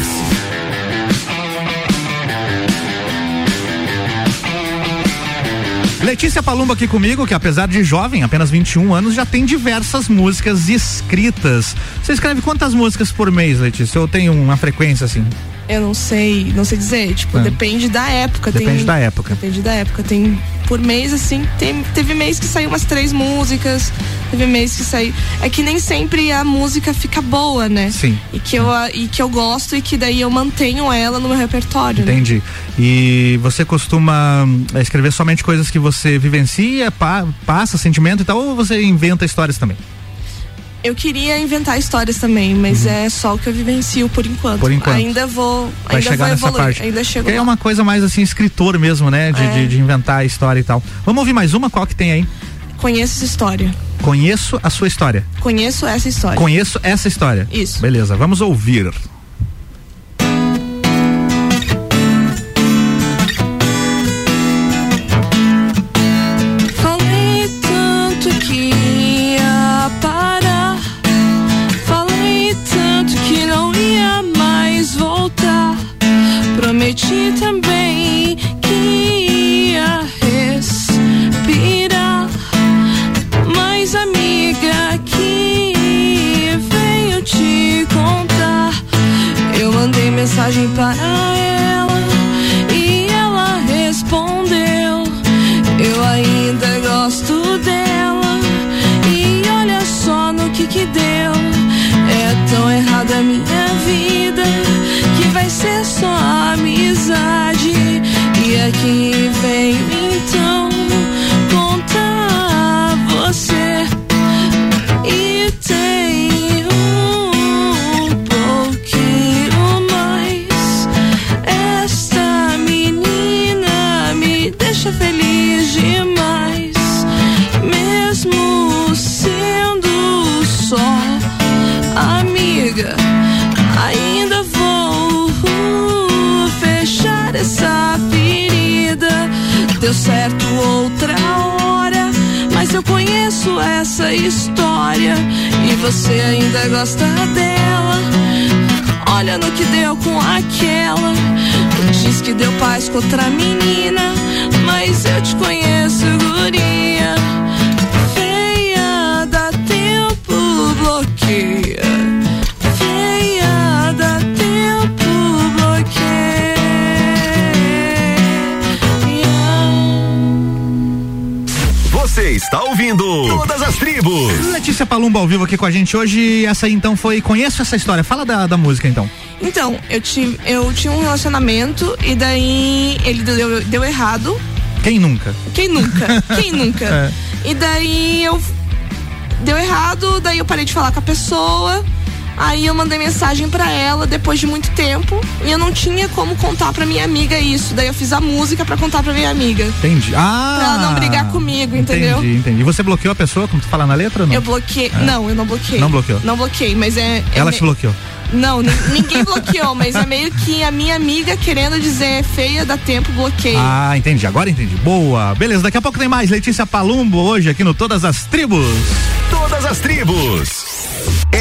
B: Letícia Palumbo aqui comigo, que apesar de jovem, apenas 21 anos, já tem diversas músicas escritas. Você escreve quantas músicas por mês, Letícia? Ou tem uma frequência assim?
D: Eu não sei, não sei dizer. Tipo,
B: É.
D: depende da época.
B: Depende
D: tem,
B: da época.
D: Depende da época. Tem por mês, assim, tem, teve mês que saiu umas três músicas, teve mês que saiu. É que nem sempre a música fica boa, né?
B: Sim.
D: E que, eu, e que eu gosto e que daí eu mantenho ela no meu repertório. né?
B: Entendi. E você costuma hum, escrever somente coisas que você vivencia, pa- passa sentimento e tal, ou você inventa histórias também?
D: Eu queria inventar histórias também, mas é só o que eu vivencio por enquanto.
B: Uhum. Por enquanto.
D: Ainda vou.
B: Vai
D: ainda
B: chegar
D: vou
B: nessa
D: evoluir.
B: parte.
D: Ainda chego
B: é uma coisa mais assim, escritor mesmo, né? De,
D: É.
B: de- de inventar a história e tal. Vamos ouvir mais uma? Qual que tem aí?
D: Conheço essa história.
B: Conheço a sua história.
D: Conheço essa história.
B: Conheço essa história.
D: Isso.
B: Beleza, vamos ouvir.
F: te também que ia respirar. Mas, amiga, que venho te contar. Eu mandei
D: mensagem para ela e ela respondeu. Eu ainda gosto dela. E olha só no que que deu. É tão errada a minha vida que vai ser só a minha amizade. E aqui vem eu conheço essa história e você ainda gosta dela. Olha no que deu com aquela. Diz que deu paz com outra menina, mas eu te conheço, guria.
E: Está ouvindo Todas as Tribos.
B: Letícia Palumba ao vivo aqui com a gente hoje. Essa aí então foi. Conheço essa história. Fala da, da música então.
D: Então, eu, tive, eu tinha um relacionamento e daí ele deu, deu errado.
B: Quem nunca?
D: Quem nunca? Quem nunca?
B: É.
D: E daí eu. Deu errado, daí eu parei de falar com a pessoa. Aí eu mandei mensagem pra ela depois de muito tempo e eu não tinha como contar pra minha amiga isso. Daí eu fiz a música pra contar pra minha amiga.
B: Entendi. Ah!
D: Pra ela não brigar comigo, entendeu?
B: Entendi, entendi. E você bloqueou a pessoa, como tu fala na letra ou não?
D: Eu bloqueei.
B: É.
D: Não, eu não bloqueei.
B: Não bloqueou?
D: Não bloqueei, mas é. é
B: Ela
D: me-
B: te bloqueou.
D: Não, nin- ninguém bloqueou, mas é meio que a minha amiga querendo dizer feia, dá tempo, bloqueio.
B: Ah, entendi. Agora entendi. Boa. Beleza, daqui a pouco tem mais Letícia Palumbo hoje aqui no Todas as Tribos.
E: Todas as Tribos.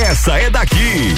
E: Essa é daqui.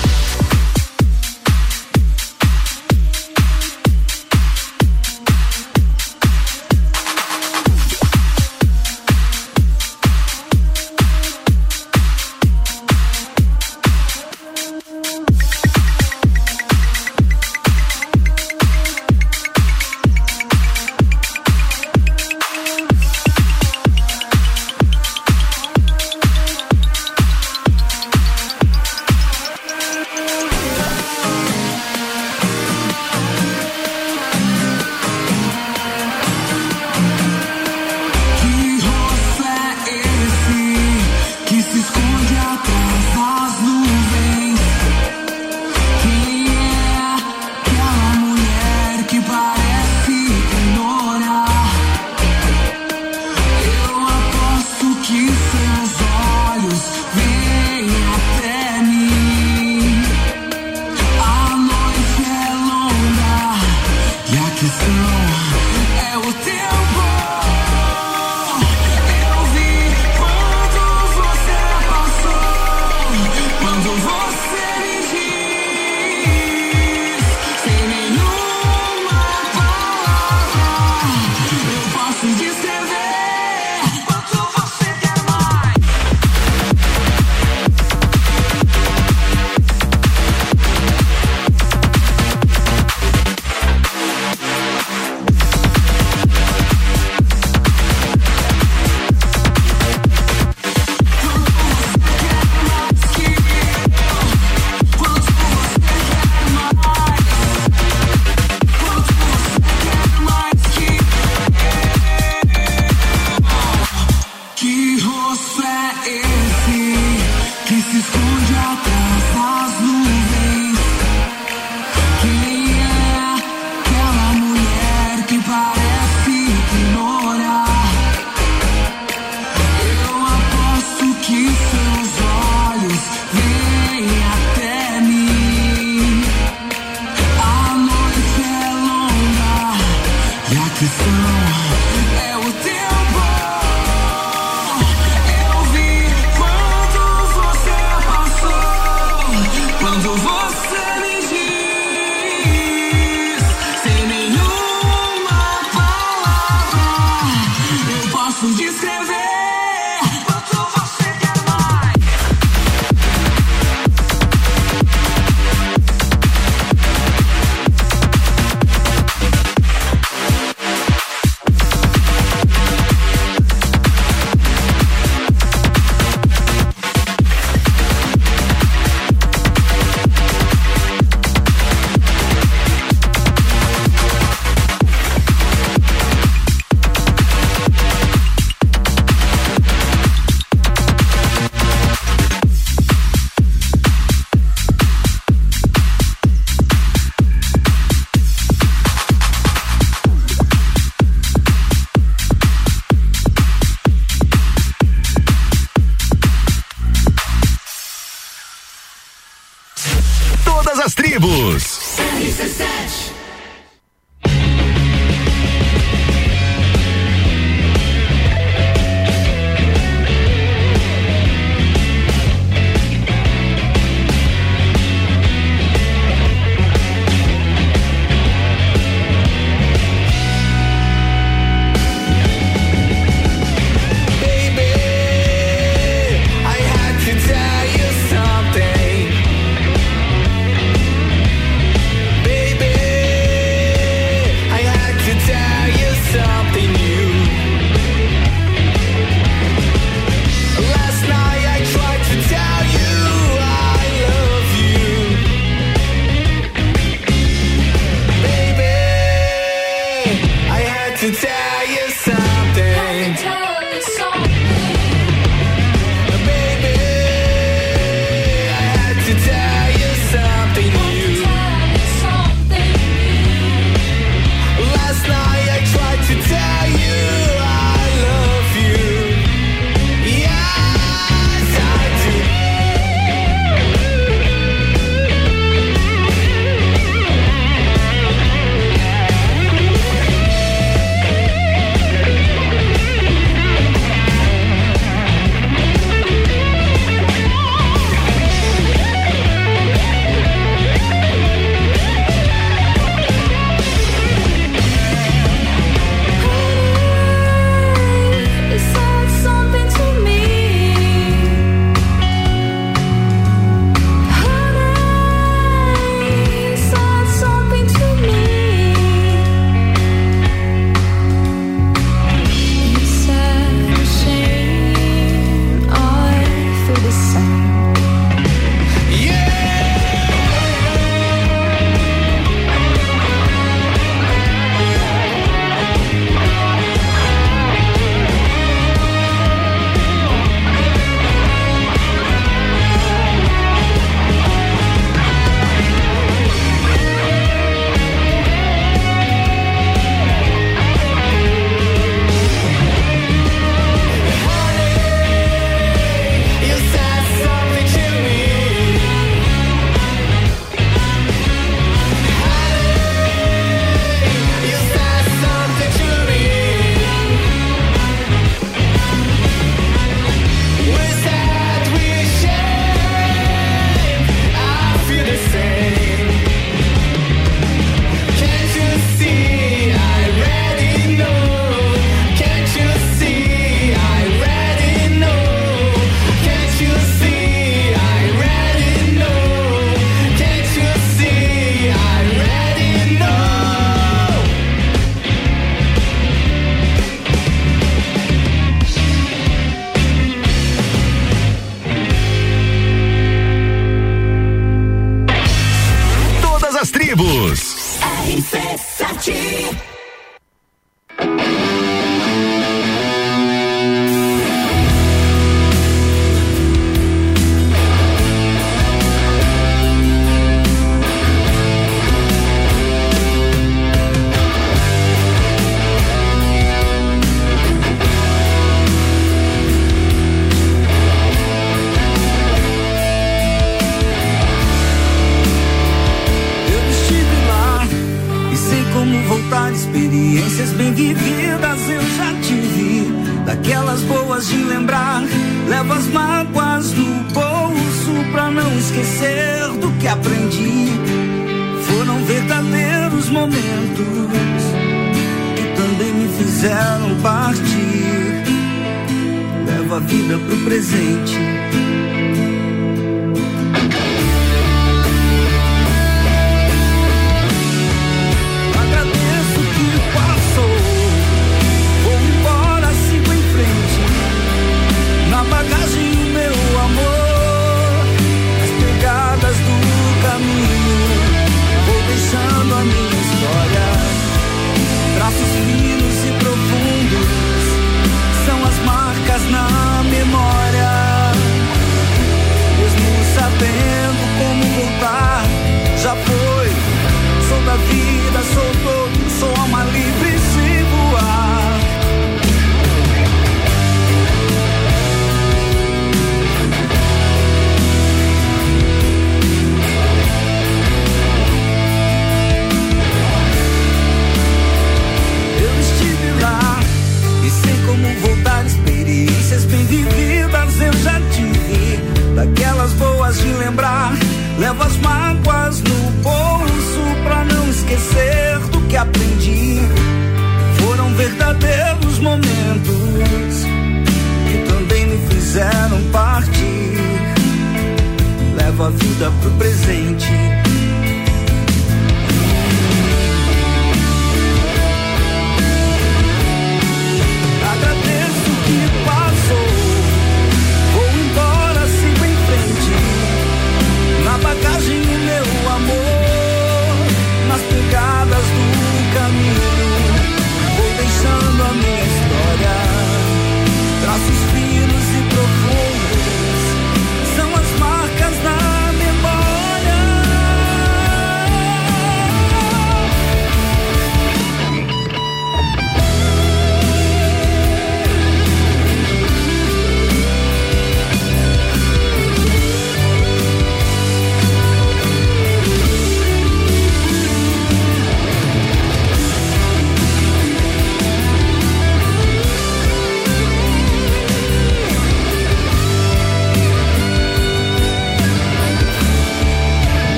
H: Vida pro presente.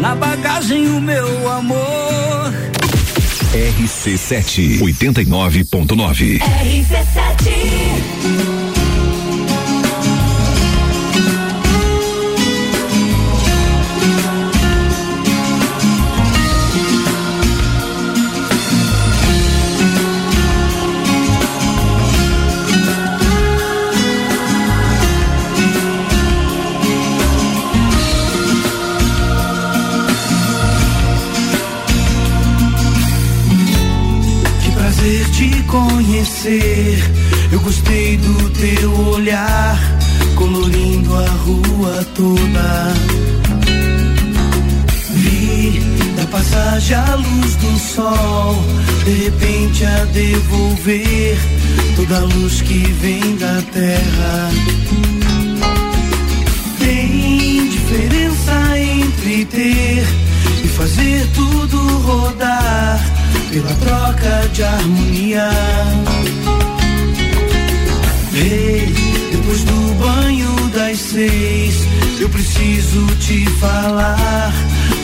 H: na bagagem o meu amor.
C: RC7 89.9
P: RC7 conhecer. Eu gostei do teu olhar, colorindo a rua toda. Vi da passagem a luz do sol, de repente a devolver toda a luz que vem da terra. Tem diferença entre ter e fazer tudo rodar pela troca de harmonia. Ei, depois do banho das seis, eu preciso te falar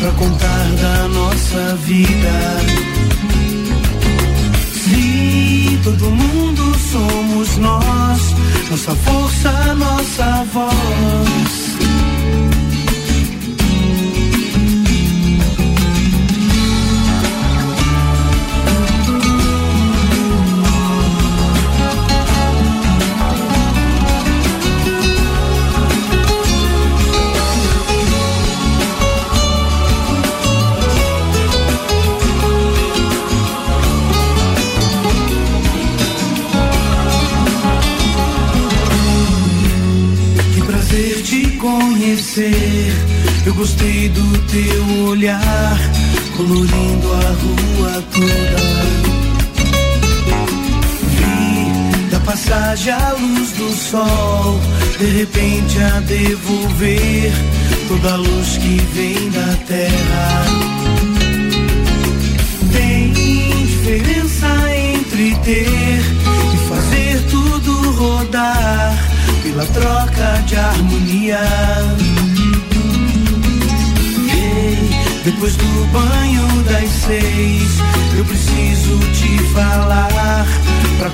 P: pra contar da nossa vida. Se todo mundo somos nós, nossa força, nossa voz. Eu gostei do teu olhar, colorindo a rua toda. Vi da passagem a luz do sol, de repente a devolver toda a luz que vem da terra. Tem diferença entre ter e fazer tudo rodar pela troca de harmonia. Ei, depois do banho das seis, eu preciso te falar pra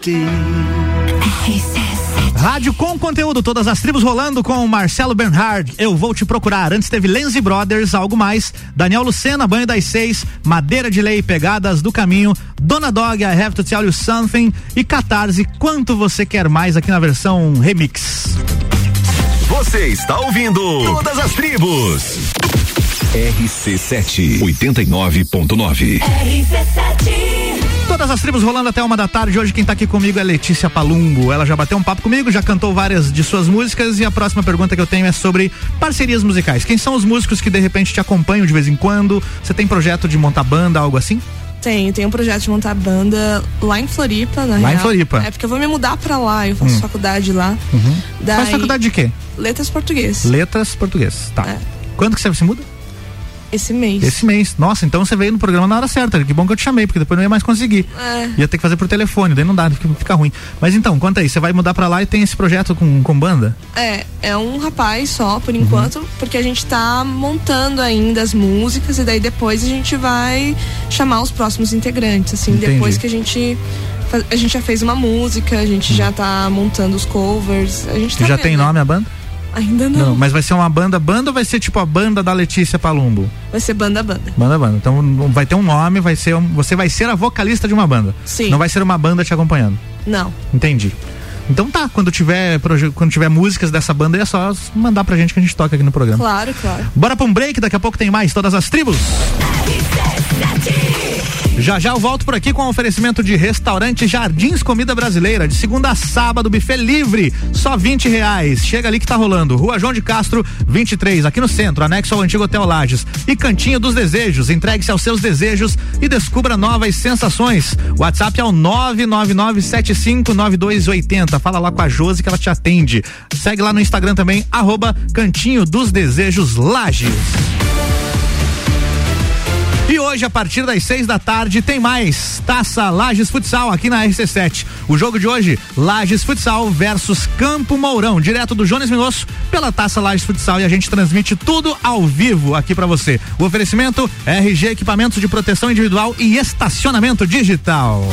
H: teu.
B: Rádio com conteúdo, todas as tribos rolando com o Marcelo Bernhard. Eu vou te procurar. Antes teve Lenzi Brothers, algo mais. Daniel Lucena, Banho das Seis. Madeira de Lei, Pegadas do Caminho. Dona Dog, I Have to Tell You Something. E Catarse, Quanto Você Quer Mais, aqui na versão remix.
E: Você está ouvindo Todas as Tribos. RC7 89.9.
B: Todas as tribos rolando até uma da tarde. Hoje quem tá aqui comigo é Letícia Palumbo. Ela já bateu um papo comigo, já cantou várias de suas músicas e a próxima pergunta que eu tenho é sobre parcerias musicais. Quem são os músicos que de repente te acompanham de vez em quando? Você tem projeto de montar banda, algo assim?
D: Tenho, tenho um projeto de montar banda lá em Floripa, na
B: Lá em
D: real.
B: Floripa.
D: É porque eu vou me mudar pra lá, eu faço
B: Hum.
D: faculdade lá.
B: Uhum.
D: Daí-
B: Faz faculdade de quê?
D: Letras português.
B: Letras português. Tá.
D: É.
B: Quando que você se muda?
D: Esse mês.
B: Esse mês. Nossa, então você veio no programa na hora certa. Que bom que eu te chamei, porque depois não ia mais conseguir.
D: É.
B: Ia ter que fazer por telefone, daí não dá, fica, ruim. Mas então, conta aí, você vai mudar pra lá e tem esse projeto com, com banda?
D: É, é um rapaz só,
B: Uhum.
D: por enquanto, porque a gente tá montando ainda as músicas e daí depois a gente vai chamar os próximos integrantes, assim,
B: Entendi.
D: depois que a gente a gente já fez uma música, a gente já tá montando os covers, a gente tá
B: já
D: vendo.
B: tem nome a banda?
D: Ainda não.
B: mas vai ser uma banda banda ou vai ser tipo a banda da Letícia Palumbo?
D: Vai ser banda banda.
B: Banda banda. Então não vai ter um nome, vai ser um- você vai ser a vocalista de uma banda.
D: Sim.
B: Não vai ser uma banda te acompanhando.
D: Não.
B: Entendi. Então tá, quando tiver, quando tiver músicas dessa banda é só mandar pra gente que a gente toca aqui no programa.
D: Claro, claro.
B: Bora pra um break, daqui a pouco tem mais, todas as tribos. Já já eu volto por aqui com o oferecimento de restaurante Jardins Comida Brasileira, de segunda a sábado, buffet livre, só 20 reais. Chega ali que tá rolando. Rua João de Castro, 23, aqui no centro, anexo ao antigo Hotel Lages. E Cantinho dos Desejos, entregue-se aos seus desejos e descubra novas sensações. WhatsApp é o 999759280. Fala lá com a Josi que ela te atende. Segue lá no Instagram também, arroba Cantinho dos Desejos Lages. Hoje, a partir das seis da tarde, tem mais Taça Lages Futsal aqui na RC7. O jogo de hoje, Lages Futsal versus Campo Mourão, direto do Jones Minosso, pela Taça Lages Futsal e a gente transmite tudo ao vivo aqui pra você. O oferecimento RG Equipamentos de Proteção Individual e Estacionamento Digital.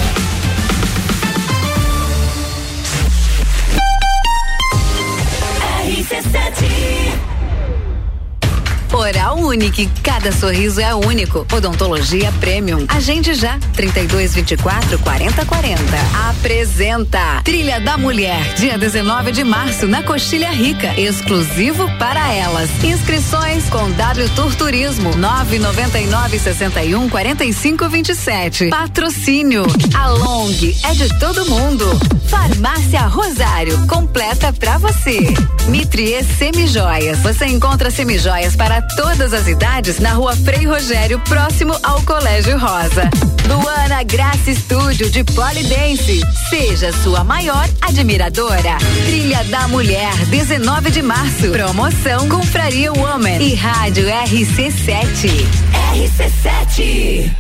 A: Oral Unique, cada sorriso é único. Odontologia Premium. Agende já, 3224 4040. Apresenta Trilha da Mulher, dia 19 de março, na Coxilha Rica, exclusivo para elas. Inscrições com W Tour Turismo, 999 61 45 27. Patrocínio. A Long é de todo mundo. Farmácia Rosário, completa pra você. Mitrie Semijoias. Você encontra semijoias para todas as idades na rua Frei Rogério, próximo ao Colégio Rosa. Luana Graça Estúdio de Polidense. Seja sua maior admiradora. Trilha da Mulher, 19 de março. Promoção Confraria Woman e Rádio RC7. RC7.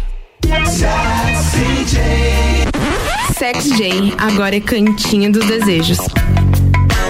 Q: Sex J, agora é Cantinho dos Desejos.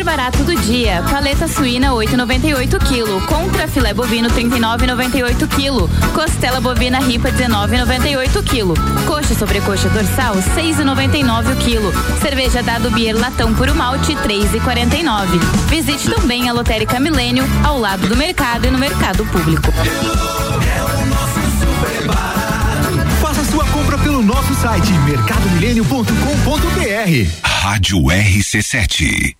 R: Super barato do dia. Paleta suína 8,98 kg. Contra filé bovino 39,98 kg. Costela bovina ripa 19,98 kg. Coxa sobre coxa dorsal 6,99 kg. Cerveja Dado Bier latão puro malte 3,49. Visite também a Lotérica Milênio ao lado do mercado e no mercado público.
S: Faça sua compra pelo nosso site mercadomilênio.com.br.
E: Rádio RC7.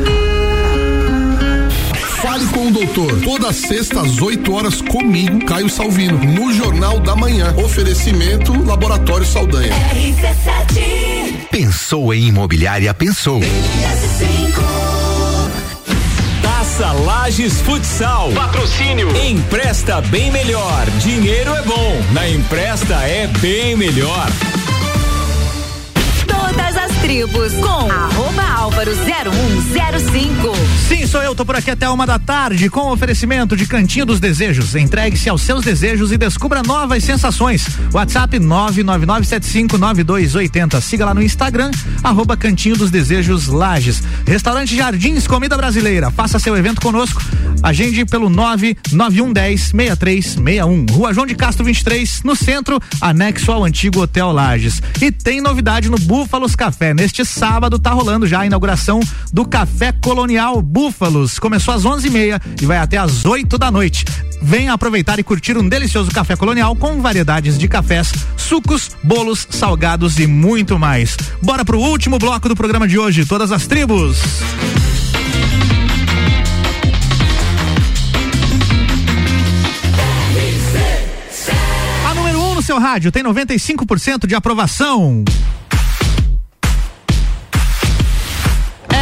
S: Fale com
T: o doutor. Toda sexta às 8 horas comigo, Caio Salvino, no Jornal da Manhã. Oferecimento Laboratório Saldanha.
C: Pensou em imobiliária, pensou.
L: Taça Lages Futsal. Patrocínio. Empresta bem melhor. Dinheiro é bom. Na empresta é bem melhor.
A: Tribos com arroba álvaro 0105.
B: Sim, sou eu, tô por aqui até uma da tarde com oferecimento de Cantinho dos Desejos. Entregue-se aos seus desejos e descubra novas sensações. WhatsApp 999759280. Siga lá no Instagram, arroba Cantinho dos Desejos Lages. Restaurante Jardins Comida Brasileira. Faça seu evento conosco. Agende pelo 991106361. Rua João de Castro 23, no centro, anexo ao antigo Hotel Lages. E tem novidade no Búfalos Café. Neste sábado tá rolando já a inauguração do Café Colonial Búfalos. Começou às 11h30 e vai até às 8 da noite. Venha aproveitar e curtir um delicioso café colonial com variedades de cafés, sucos, bolos, salgados e muito mais. Bora pro último bloco do programa de hoje, todas as tribos. A número 1 um no seu rádio tem 95% de aprovação.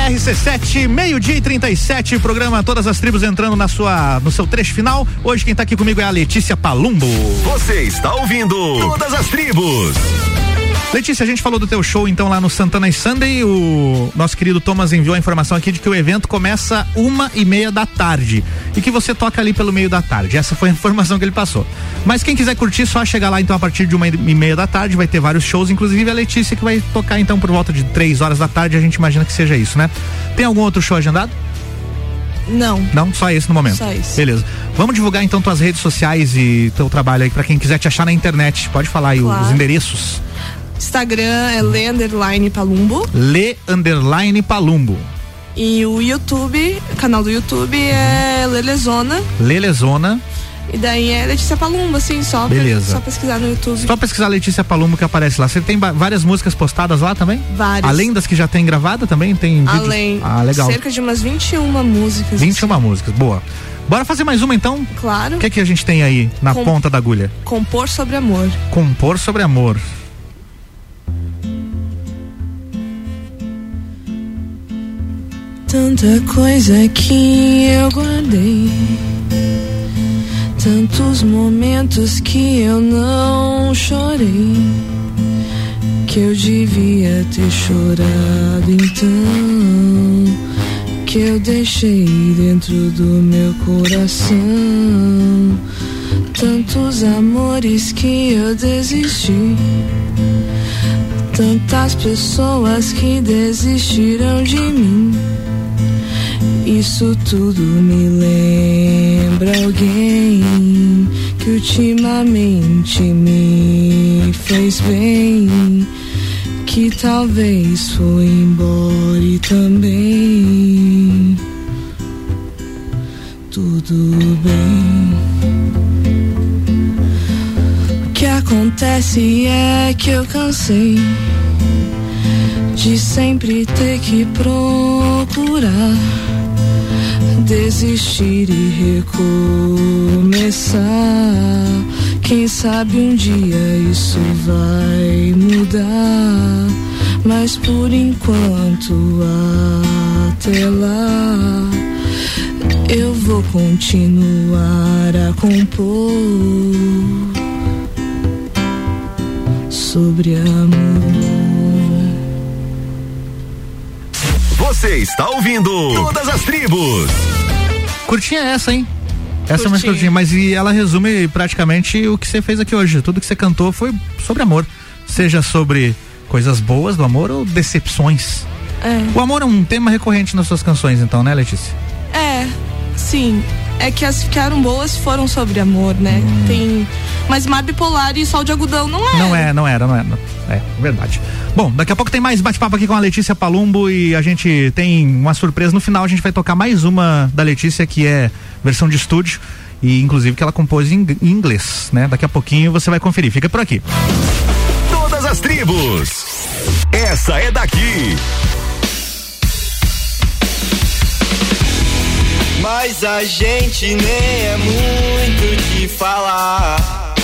B: RC7, meio-dia e 37, programa Todas as Tribos entrando na sua, no seu trecho final. Hoje quem tá aqui comigo é a Letícia Palumbo.
C: Você está ouvindo Todas as Tribos.
B: Letícia, a gente falou do teu show então lá no Santana Sunday. O nosso querido Thomas enviou a informação aqui de que o evento começa uma e meia da tarde e que você toca ali pelo meio da tarde. Essa foi a informação que ele passou. Mas quem quiser curtir, só chegar lá então a partir de uma e meia da tarde. Vai ter vários shows, inclusive a Letícia que vai tocar então por volta de três horas da tarde. A gente imagina que seja isso, né? Tem algum outro show agendado?
U: Não.
B: Não, só esse no momento.
U: Só esse.
B: Beleza. Vamos divulgar então tuas redes sociais e teu trabalho aí pra quem quiser te achar na internet. Pode falar aí
U: Claro.
B: os endereços.
U: Instagram é Lê Underline Palumbo.
B: Lê underline Palumbo.
U: E o YouTube, o canal do YouTube é Lelezona.
B: Lelezona.
U: E daí é Letícia Palumbo, assim, só,
B: Beleza.
U: só pesquisar no YouTube.
B: Só pesquisar Letícia Palumbo que aparece lá. Você tem várias músicas postadas lá também?
U: Várias.
B: Além das que já tem gravada também? Tem vídeos?
U: Além.
B: Ah, legal.
U: Cerca de umas 21 músicas.
B: 21 músicas, boa. Bora fazer mais uma então?
U: Claro.
B: O que é que a gente tem aí na
U: Com-
B: ponta da agulha?
U: Compor sobre amor.
B: Compor sobre amor.
D: Tanta coisa que eu guardei. Tantos momentos que eu não chorei. Que eu devia ter chorado então. Que eu deixei dentro do meu coração. Tantos amores que eu desisti. Tantas pessoas que desistiram de mim. Isso tudo me lembra alguém que ultimamente me fez bem, que talvez foi embora e também tudo bem. O que acontece é que eu cansei de sempre ter que procurar desistir e recomeçar. Quem sabe um dia isso vai mudar, mas por enquanto até lá eu vou continuar a compor sobre amor.
C: Você está ouvindo Todas as Tribos.
B: Curtinha essa, hein? Essa é mais
U: Curtinha.
B: curtinha, mas e ela resume praticamente o que você fez aqui hoje. Tudo que você cantou foi sobre amor. Seja sobre coisas boas do amor ou decepções.
U: É.
B: O amor é um tema recorrente nas suas canções, então, né, Letícia?
U: É, sim. É que as que ficaram boas foram sobre amor, né? Tem. Mas Mar Bipolar e Sol de Algodão não é.
B: Não é, não era, não era. É, verdade. Bom, daqui a pouco tem mais bate-papo aqui com a Letícia Palumbo e a gente tem uma surpresa. No final a gente vai tocar mais uma da Letícia, que é versão de estúdio. E inclusive que ela compôs em inglês, né? Daqui a pouquinho você vai conferir. Fica por aqui.
C: Todas as tribos. Essa é daqui.
M: Mas a gente nem é muito de falar.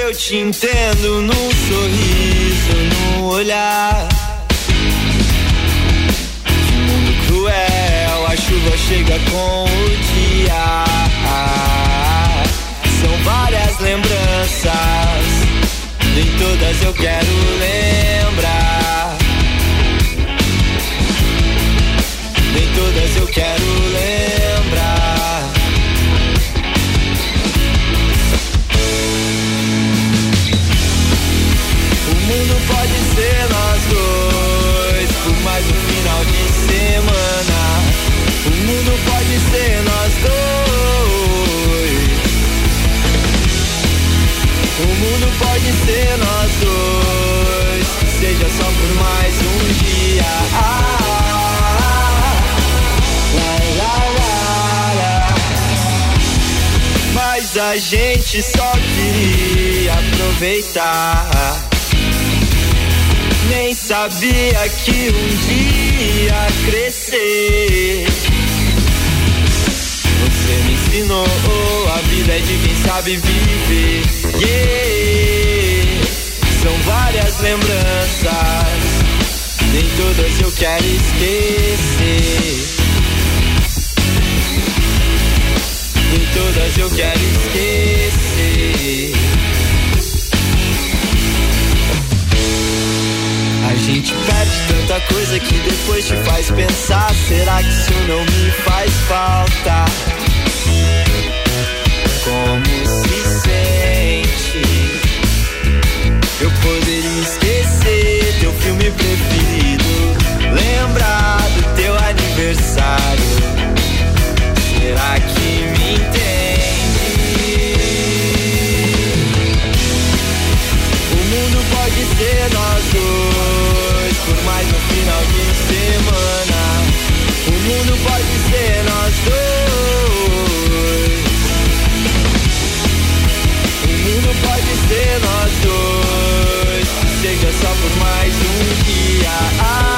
M: Eu te entendo no sorriso, no olhar. Que mundo cruel, a chuva chega com o dia. São várias lembranças, nem todas eu quero lembrar. Todas eu quero lembrar. O mundo pode ser nós dois por mais um final de semana. O mundo pode ser nós dois. O mundo pode ser nós dois. Seja só por mais um dia. Ah, A gente só queria aproveitar. Nem sabia que um dia ia crescer. Você me ensinou a vida é de quem sabe viver. Yeah. São várias lembranças, nem todas eu quero esquecer. Todas eu quero esquecer. A gente perde tanta coisa que depois te faz pensar. Será que isso não me faz falta? Como se sente? Eu poderia esquecer teu filme preferido. Lembrar do teu aniversário. Será que me entende? Ser nós dois por mais um final de semana. O mundo pode ser nós dois. O mundo pode ser nós dois. Seja só por mais um dia. Ah,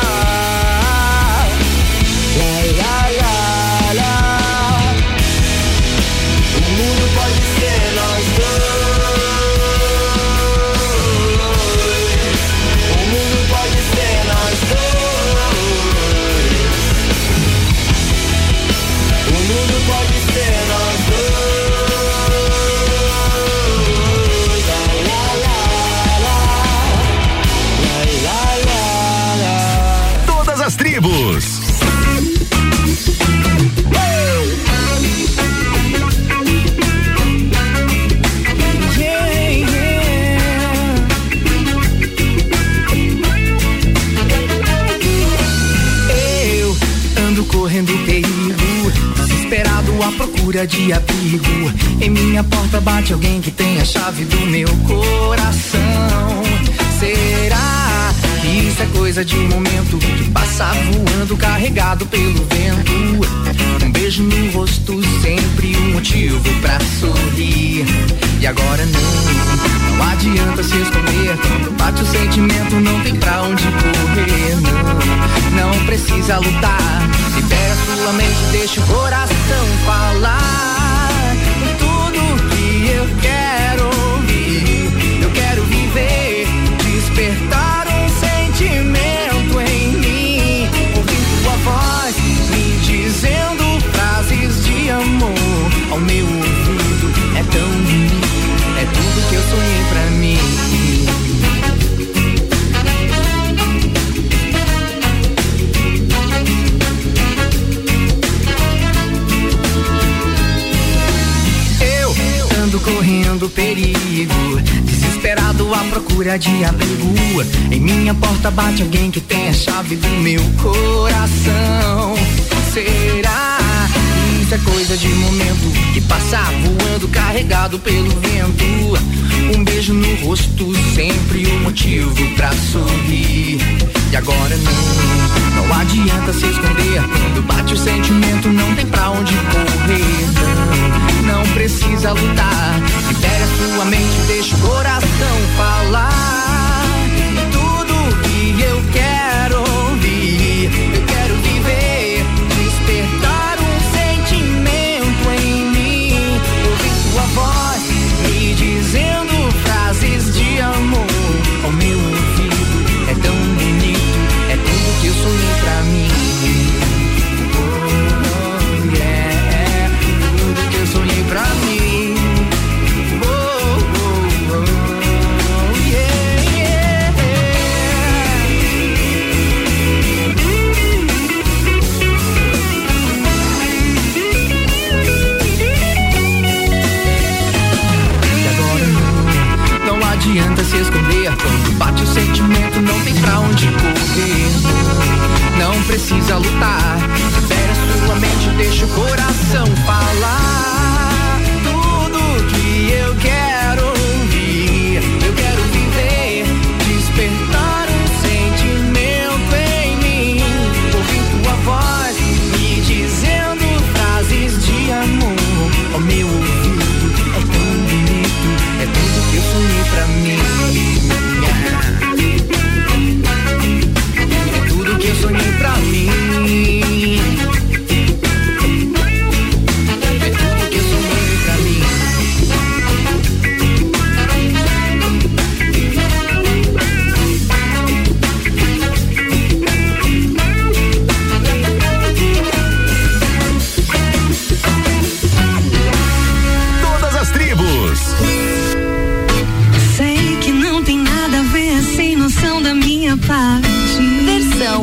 V: procura de abrigo. Em minha porta bate alguém que tem a chave do meu coração. Será que isso é coisa de momento que passa voando carregado pelo vento? Um beijo no rosto, sempre um motivo pra sorrir. E agora não, não adianta se esconder. Quando bate o sentimento, não tem pra onde correr. Não, não precisa lutar. Sua mente, deixa o coração falar. Correndo perigo, desesperado à procura de abrigo. Em minha porta bate alguém que tem a chave do meu coração. Será? Isso é coisa de momento que passa voando carregado pelo vento. Um beijo no rosto, sempre um motivo pra sorrir. E agora não, não adianta se esconder. Quando bate o sentimento, não tem pra onde correr. Não, não precisa lutar. Sua mente, deixa o coração falar. pra onde correr. Não precisa lutar, espera sua mente, deixa o coração falar.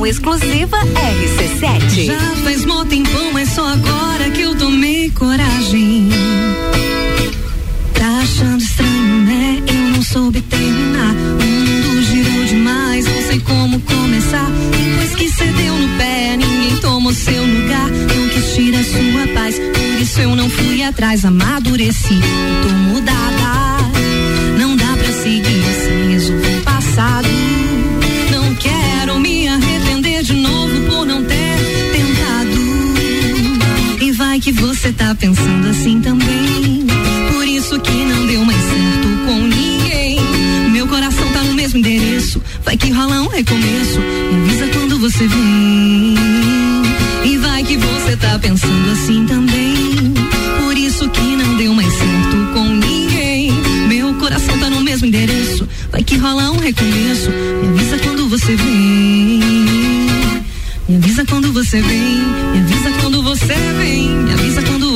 A: Exclusiva RC7.
F: Já faz mó tempão, mas só agora que eu tomei coragem. Tá achando estranho, né? Eu não soube terminar. O mundo girou demais, não sei como começar. Depois que cê deu no pé, ninguém tomou seu lugar. Não quis tirar sua paz, por isso eu não fui atrás. Amadureci, tô tá pensando assim também. Por isso que não deu mais certo com ninguém. Meu coração tá no mesmo endereço. Vai que rola um recomeço. Me avisa quando você vem. E vai que você tá pensando assim também. Por isso que não deu mais certo com ninguém. Meu coração tá no mesmo endereço. Vai que rola um recomeço. Me avisa quando você vem. Me avisa quando você vem. Me avisa quando você vem. Me avisa quando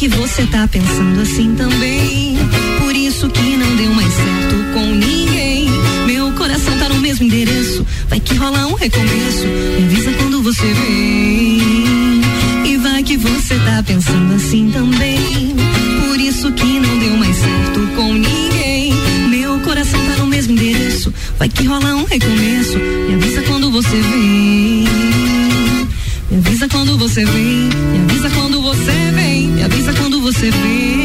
F: que você tá pensando assim também. Por isso que não deu mais certo com ninguém. Meu coração tá no mesmo endereço. Vai que rola um recomeço. Me avisa quando você vem. E vai que você tá pensando assim também. Por isso que não deu mais certo com ninguém. Meu coração tá no mesmo endereço. Vai que rola um recomeço. Me avisa quando você vem. Me avisa quando você vem. Você vem.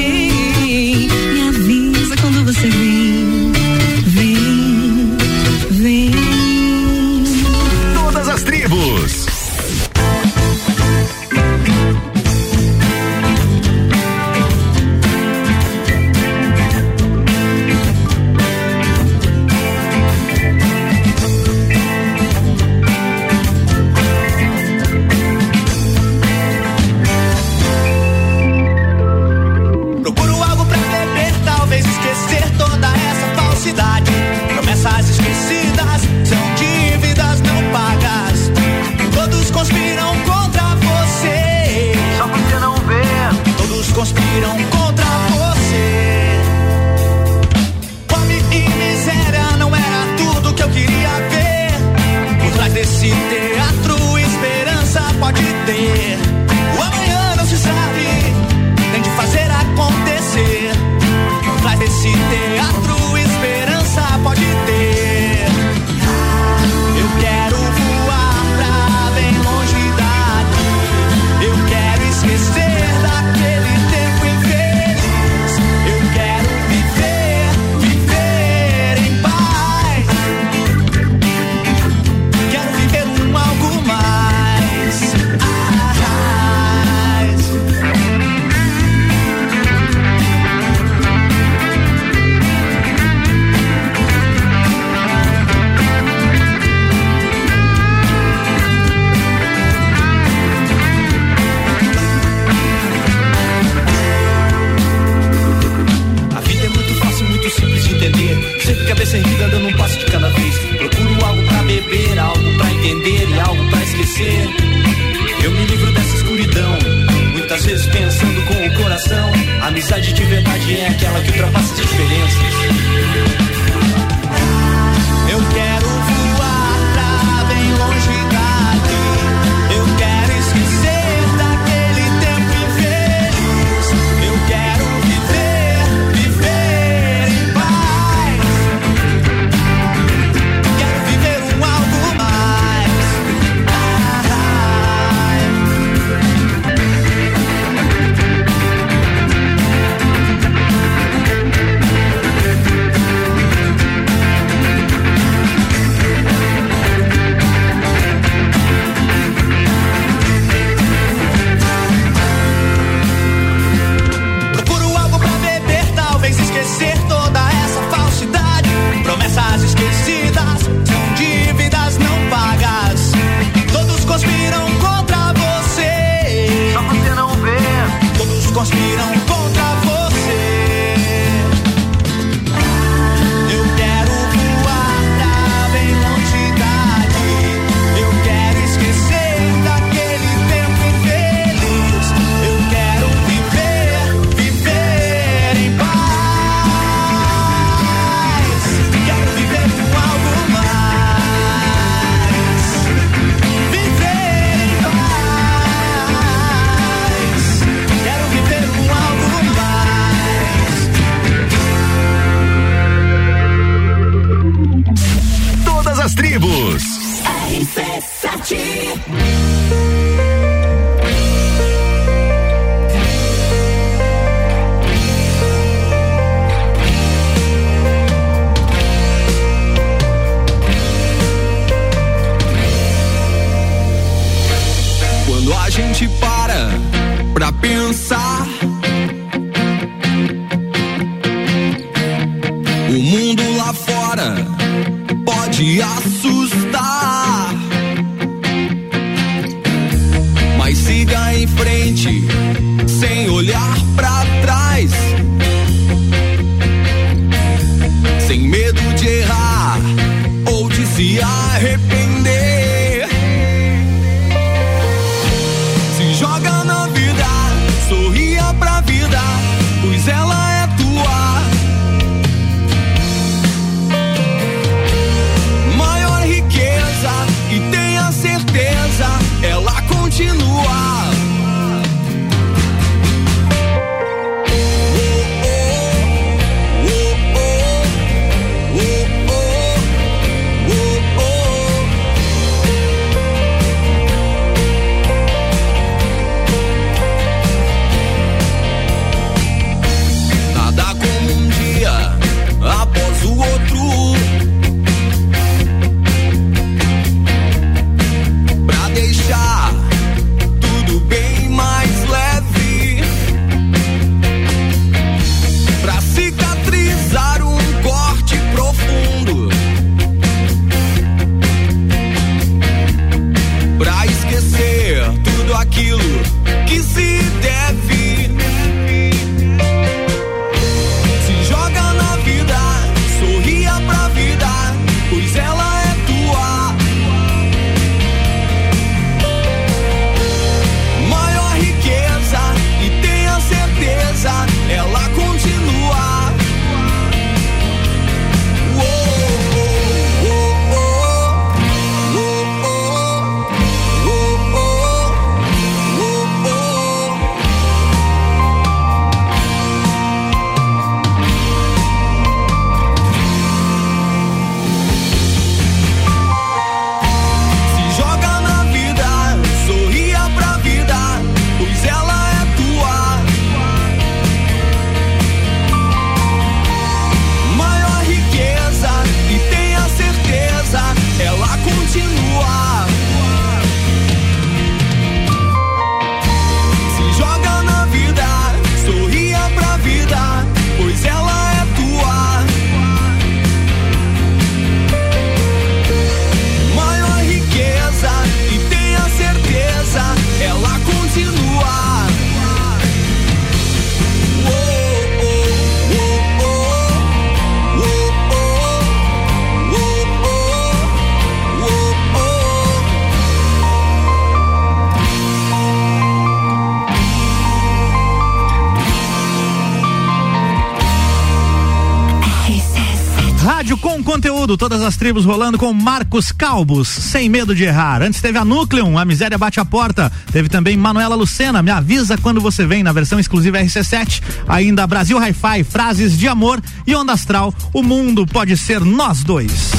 E: Todas as tribos
B: rolando com Marcos Calbos, sem medo de errar. Antes teve a Núcleon, a miséria bate a porta. Teve também Manuela Lucena, me avisa quando você vem na versão exclusiva RC7. Ainda Brasil Hi-Fi, frases de amor e Onda Astral, o mundo pode ser nós dois.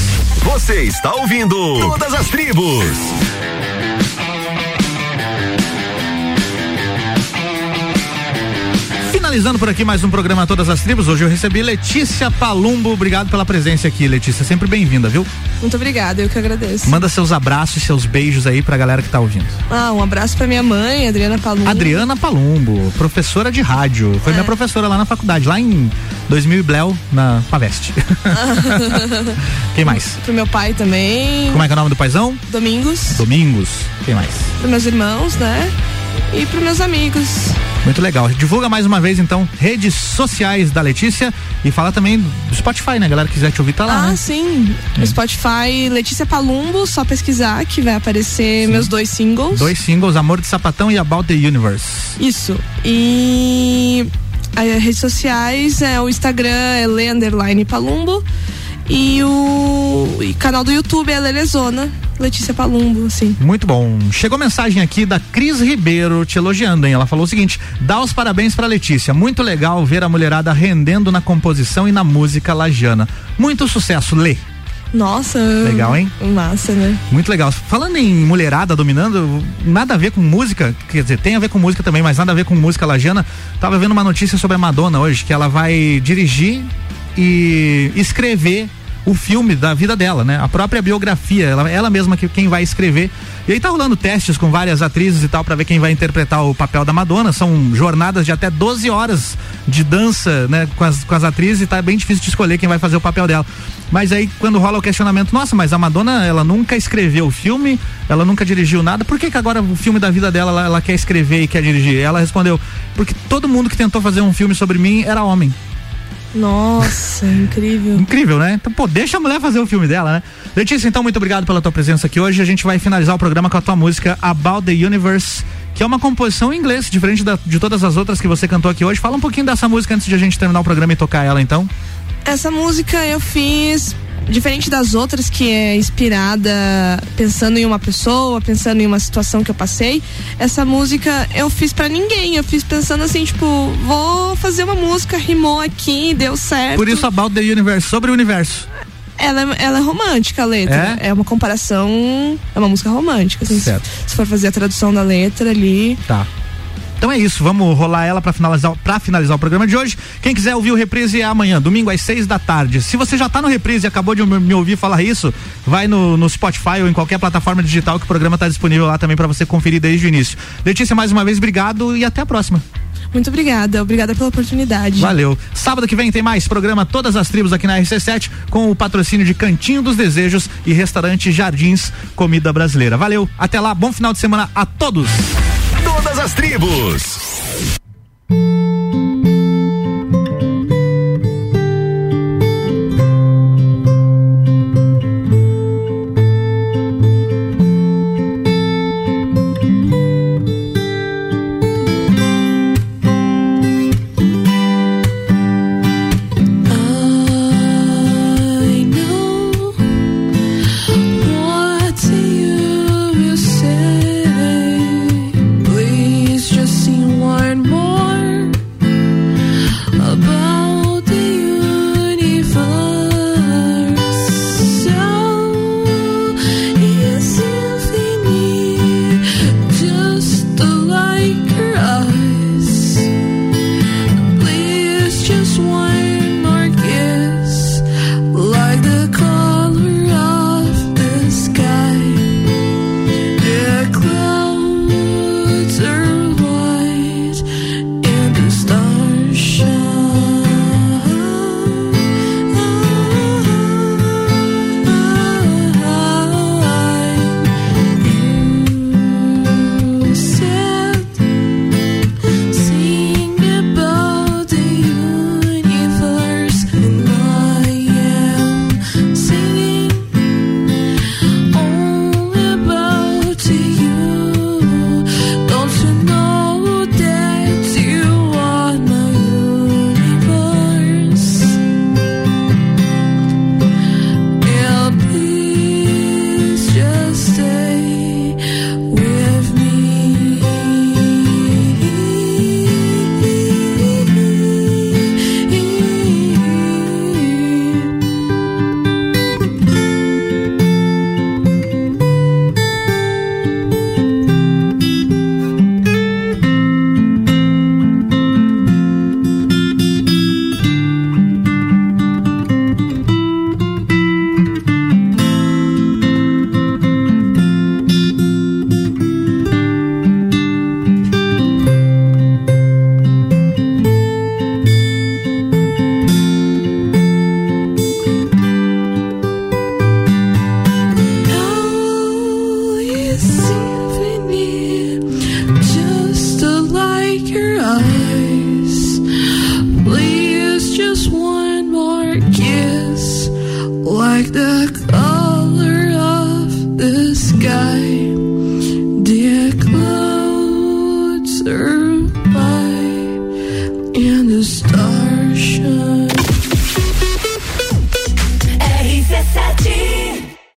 E: Você está ouvindo Todas as Tribos.
B: Finalizando por aqui mais um programa Todas as Tribos. Hoje eu recebi Letícia Palumbo. Obrigado pela presença aqui, Letícia. Sempre bem-vinda, viu?
D: Muito obrigada, eu que agradeço.
B: Manda seus abraços e seus beijos aí pra galera que tá ouvindo.
D: Ah, um abraço pra minha mãe, Adriana Palumbo.
B: Adriana Palumbo, professora de rádio. Foi minha professora lá na faculdade, lá em 2000 e Bleu, na Paveste. Quem mais?
D: Pro meu pai também.
B: Como é que é o nome do paizão?
D: Domingos.
B: Domingos. Quem mais?
D: Pros meus irmãos, né? E pros meus amigos.
B: Muito legal. Divulga mais uma vez, então, redes sociais da Letícia e fala também do Spotify, né? Galera que quiser te ouvir, tá lá,
D: ah,
B: né?
D: sim. No Spotify, Letícia Palumbo, só pesquisar que vai aparecer meus dois singles.
B: Dois singles, Amor de Sapatão e About the Universe.
D: Isso. E as redes sociais é o Instagram é Palumbo e o e canal do YouTube é Lelezona, Letícia Palumbo, assim.
B: Muito bom. Chegou mensagem aqui da Cris Ribeiro te elogiando, hein? Ela falou o seguinte: dá os parabéns pra Letícia. Muito legal ver a mulherada rendendo na composição e na música lajana. Muito sucesso, Lê.
D: Nossa.
B: Legal, hein?
D: Massa, né?
B: Muito legal. Falando em mulherada dominando, nada a ver com música, quer dizer, tem a ver com música também, mas nada a ver com música lajana. Tava vendo uma notícia sobre a Madonna hoje, que ela vai dirigir e escrever o filme da vida dela, né? A própria biografia, ela, ela mesma que quem vai escrever. E aí tá rolando testes com várias atrizes e tal para ver quem vai interpretar o papel da Madonna. São jornadas de até 12 horas de dança, né, com as, com as atrizes e tá bem difícil de escolher quem vai fazer o papel dela. Mas aí quando rola o questionamento, nossa, mas a Madonna, ela nunca escreveu o filme, ela nunca dirigiu nada, por que que agora o filme da vida dela ela, ela quer escrever e quer dirigir? Ela respondeu, porque todo mundo que tentou fazer um filme sobre mim era homem.
D: Nossa, incrível.
B: Incrível, né? Então, pô, deixa a mulher fazer o filme dela, né? Letícia, então, muito obrigado pela tua presença aqui hoje. A gente vai finalizar o programa com a tua música About the Universe, que é uma composição em inglês, diferente da- de todas as outras que você cantou aqui hoje. Fala um pouquinho dessa música antes de a gente terminar o programa e tocar ela, então.
D: Essa música eu fiz diferente das outras que é inspirada pensando em uma pessoa, pensando em uma situação que eu passei. Essa música eu fiz pra ninguém, eu fiz pensando assim, tipo, vou fazer uma música, rimou aqui, deu certo.
B: Por isso, About the Universe, sobre o universo.
D: Ela, é- ela é romântica a letra. É? uma comparação, é uma música romântica. assim, se,
B: Certo.
D: se for fazer a tradução da letra ali.
B: Tá. Então é isso, vamos rolar ela pra finalizar, pra finalizar o programa de hoje. Quem quiser ouvir o reprise é amanhã, domingo às seis da tarde. Se você já tá no reprise e acabou de me ouvir falar isso, vai no, no Spotify ou em qualquer plataforma digital que o programa tá disponível lá também pra você conferir desde o início. Letícia, mais uma vez, obrigado e até a próxima.
D: Muito obrigada, obrigada pela oportunidade.
B: Valeu. Sábado que vem tem mais programa Todas as Tribos aqui na RC7 com o patrocínio de Cantinho dos Desejos e Restaurante Jardins Comida Brasileira. Valeu, até lá, bom final de semana a todos
E: todas as tribos.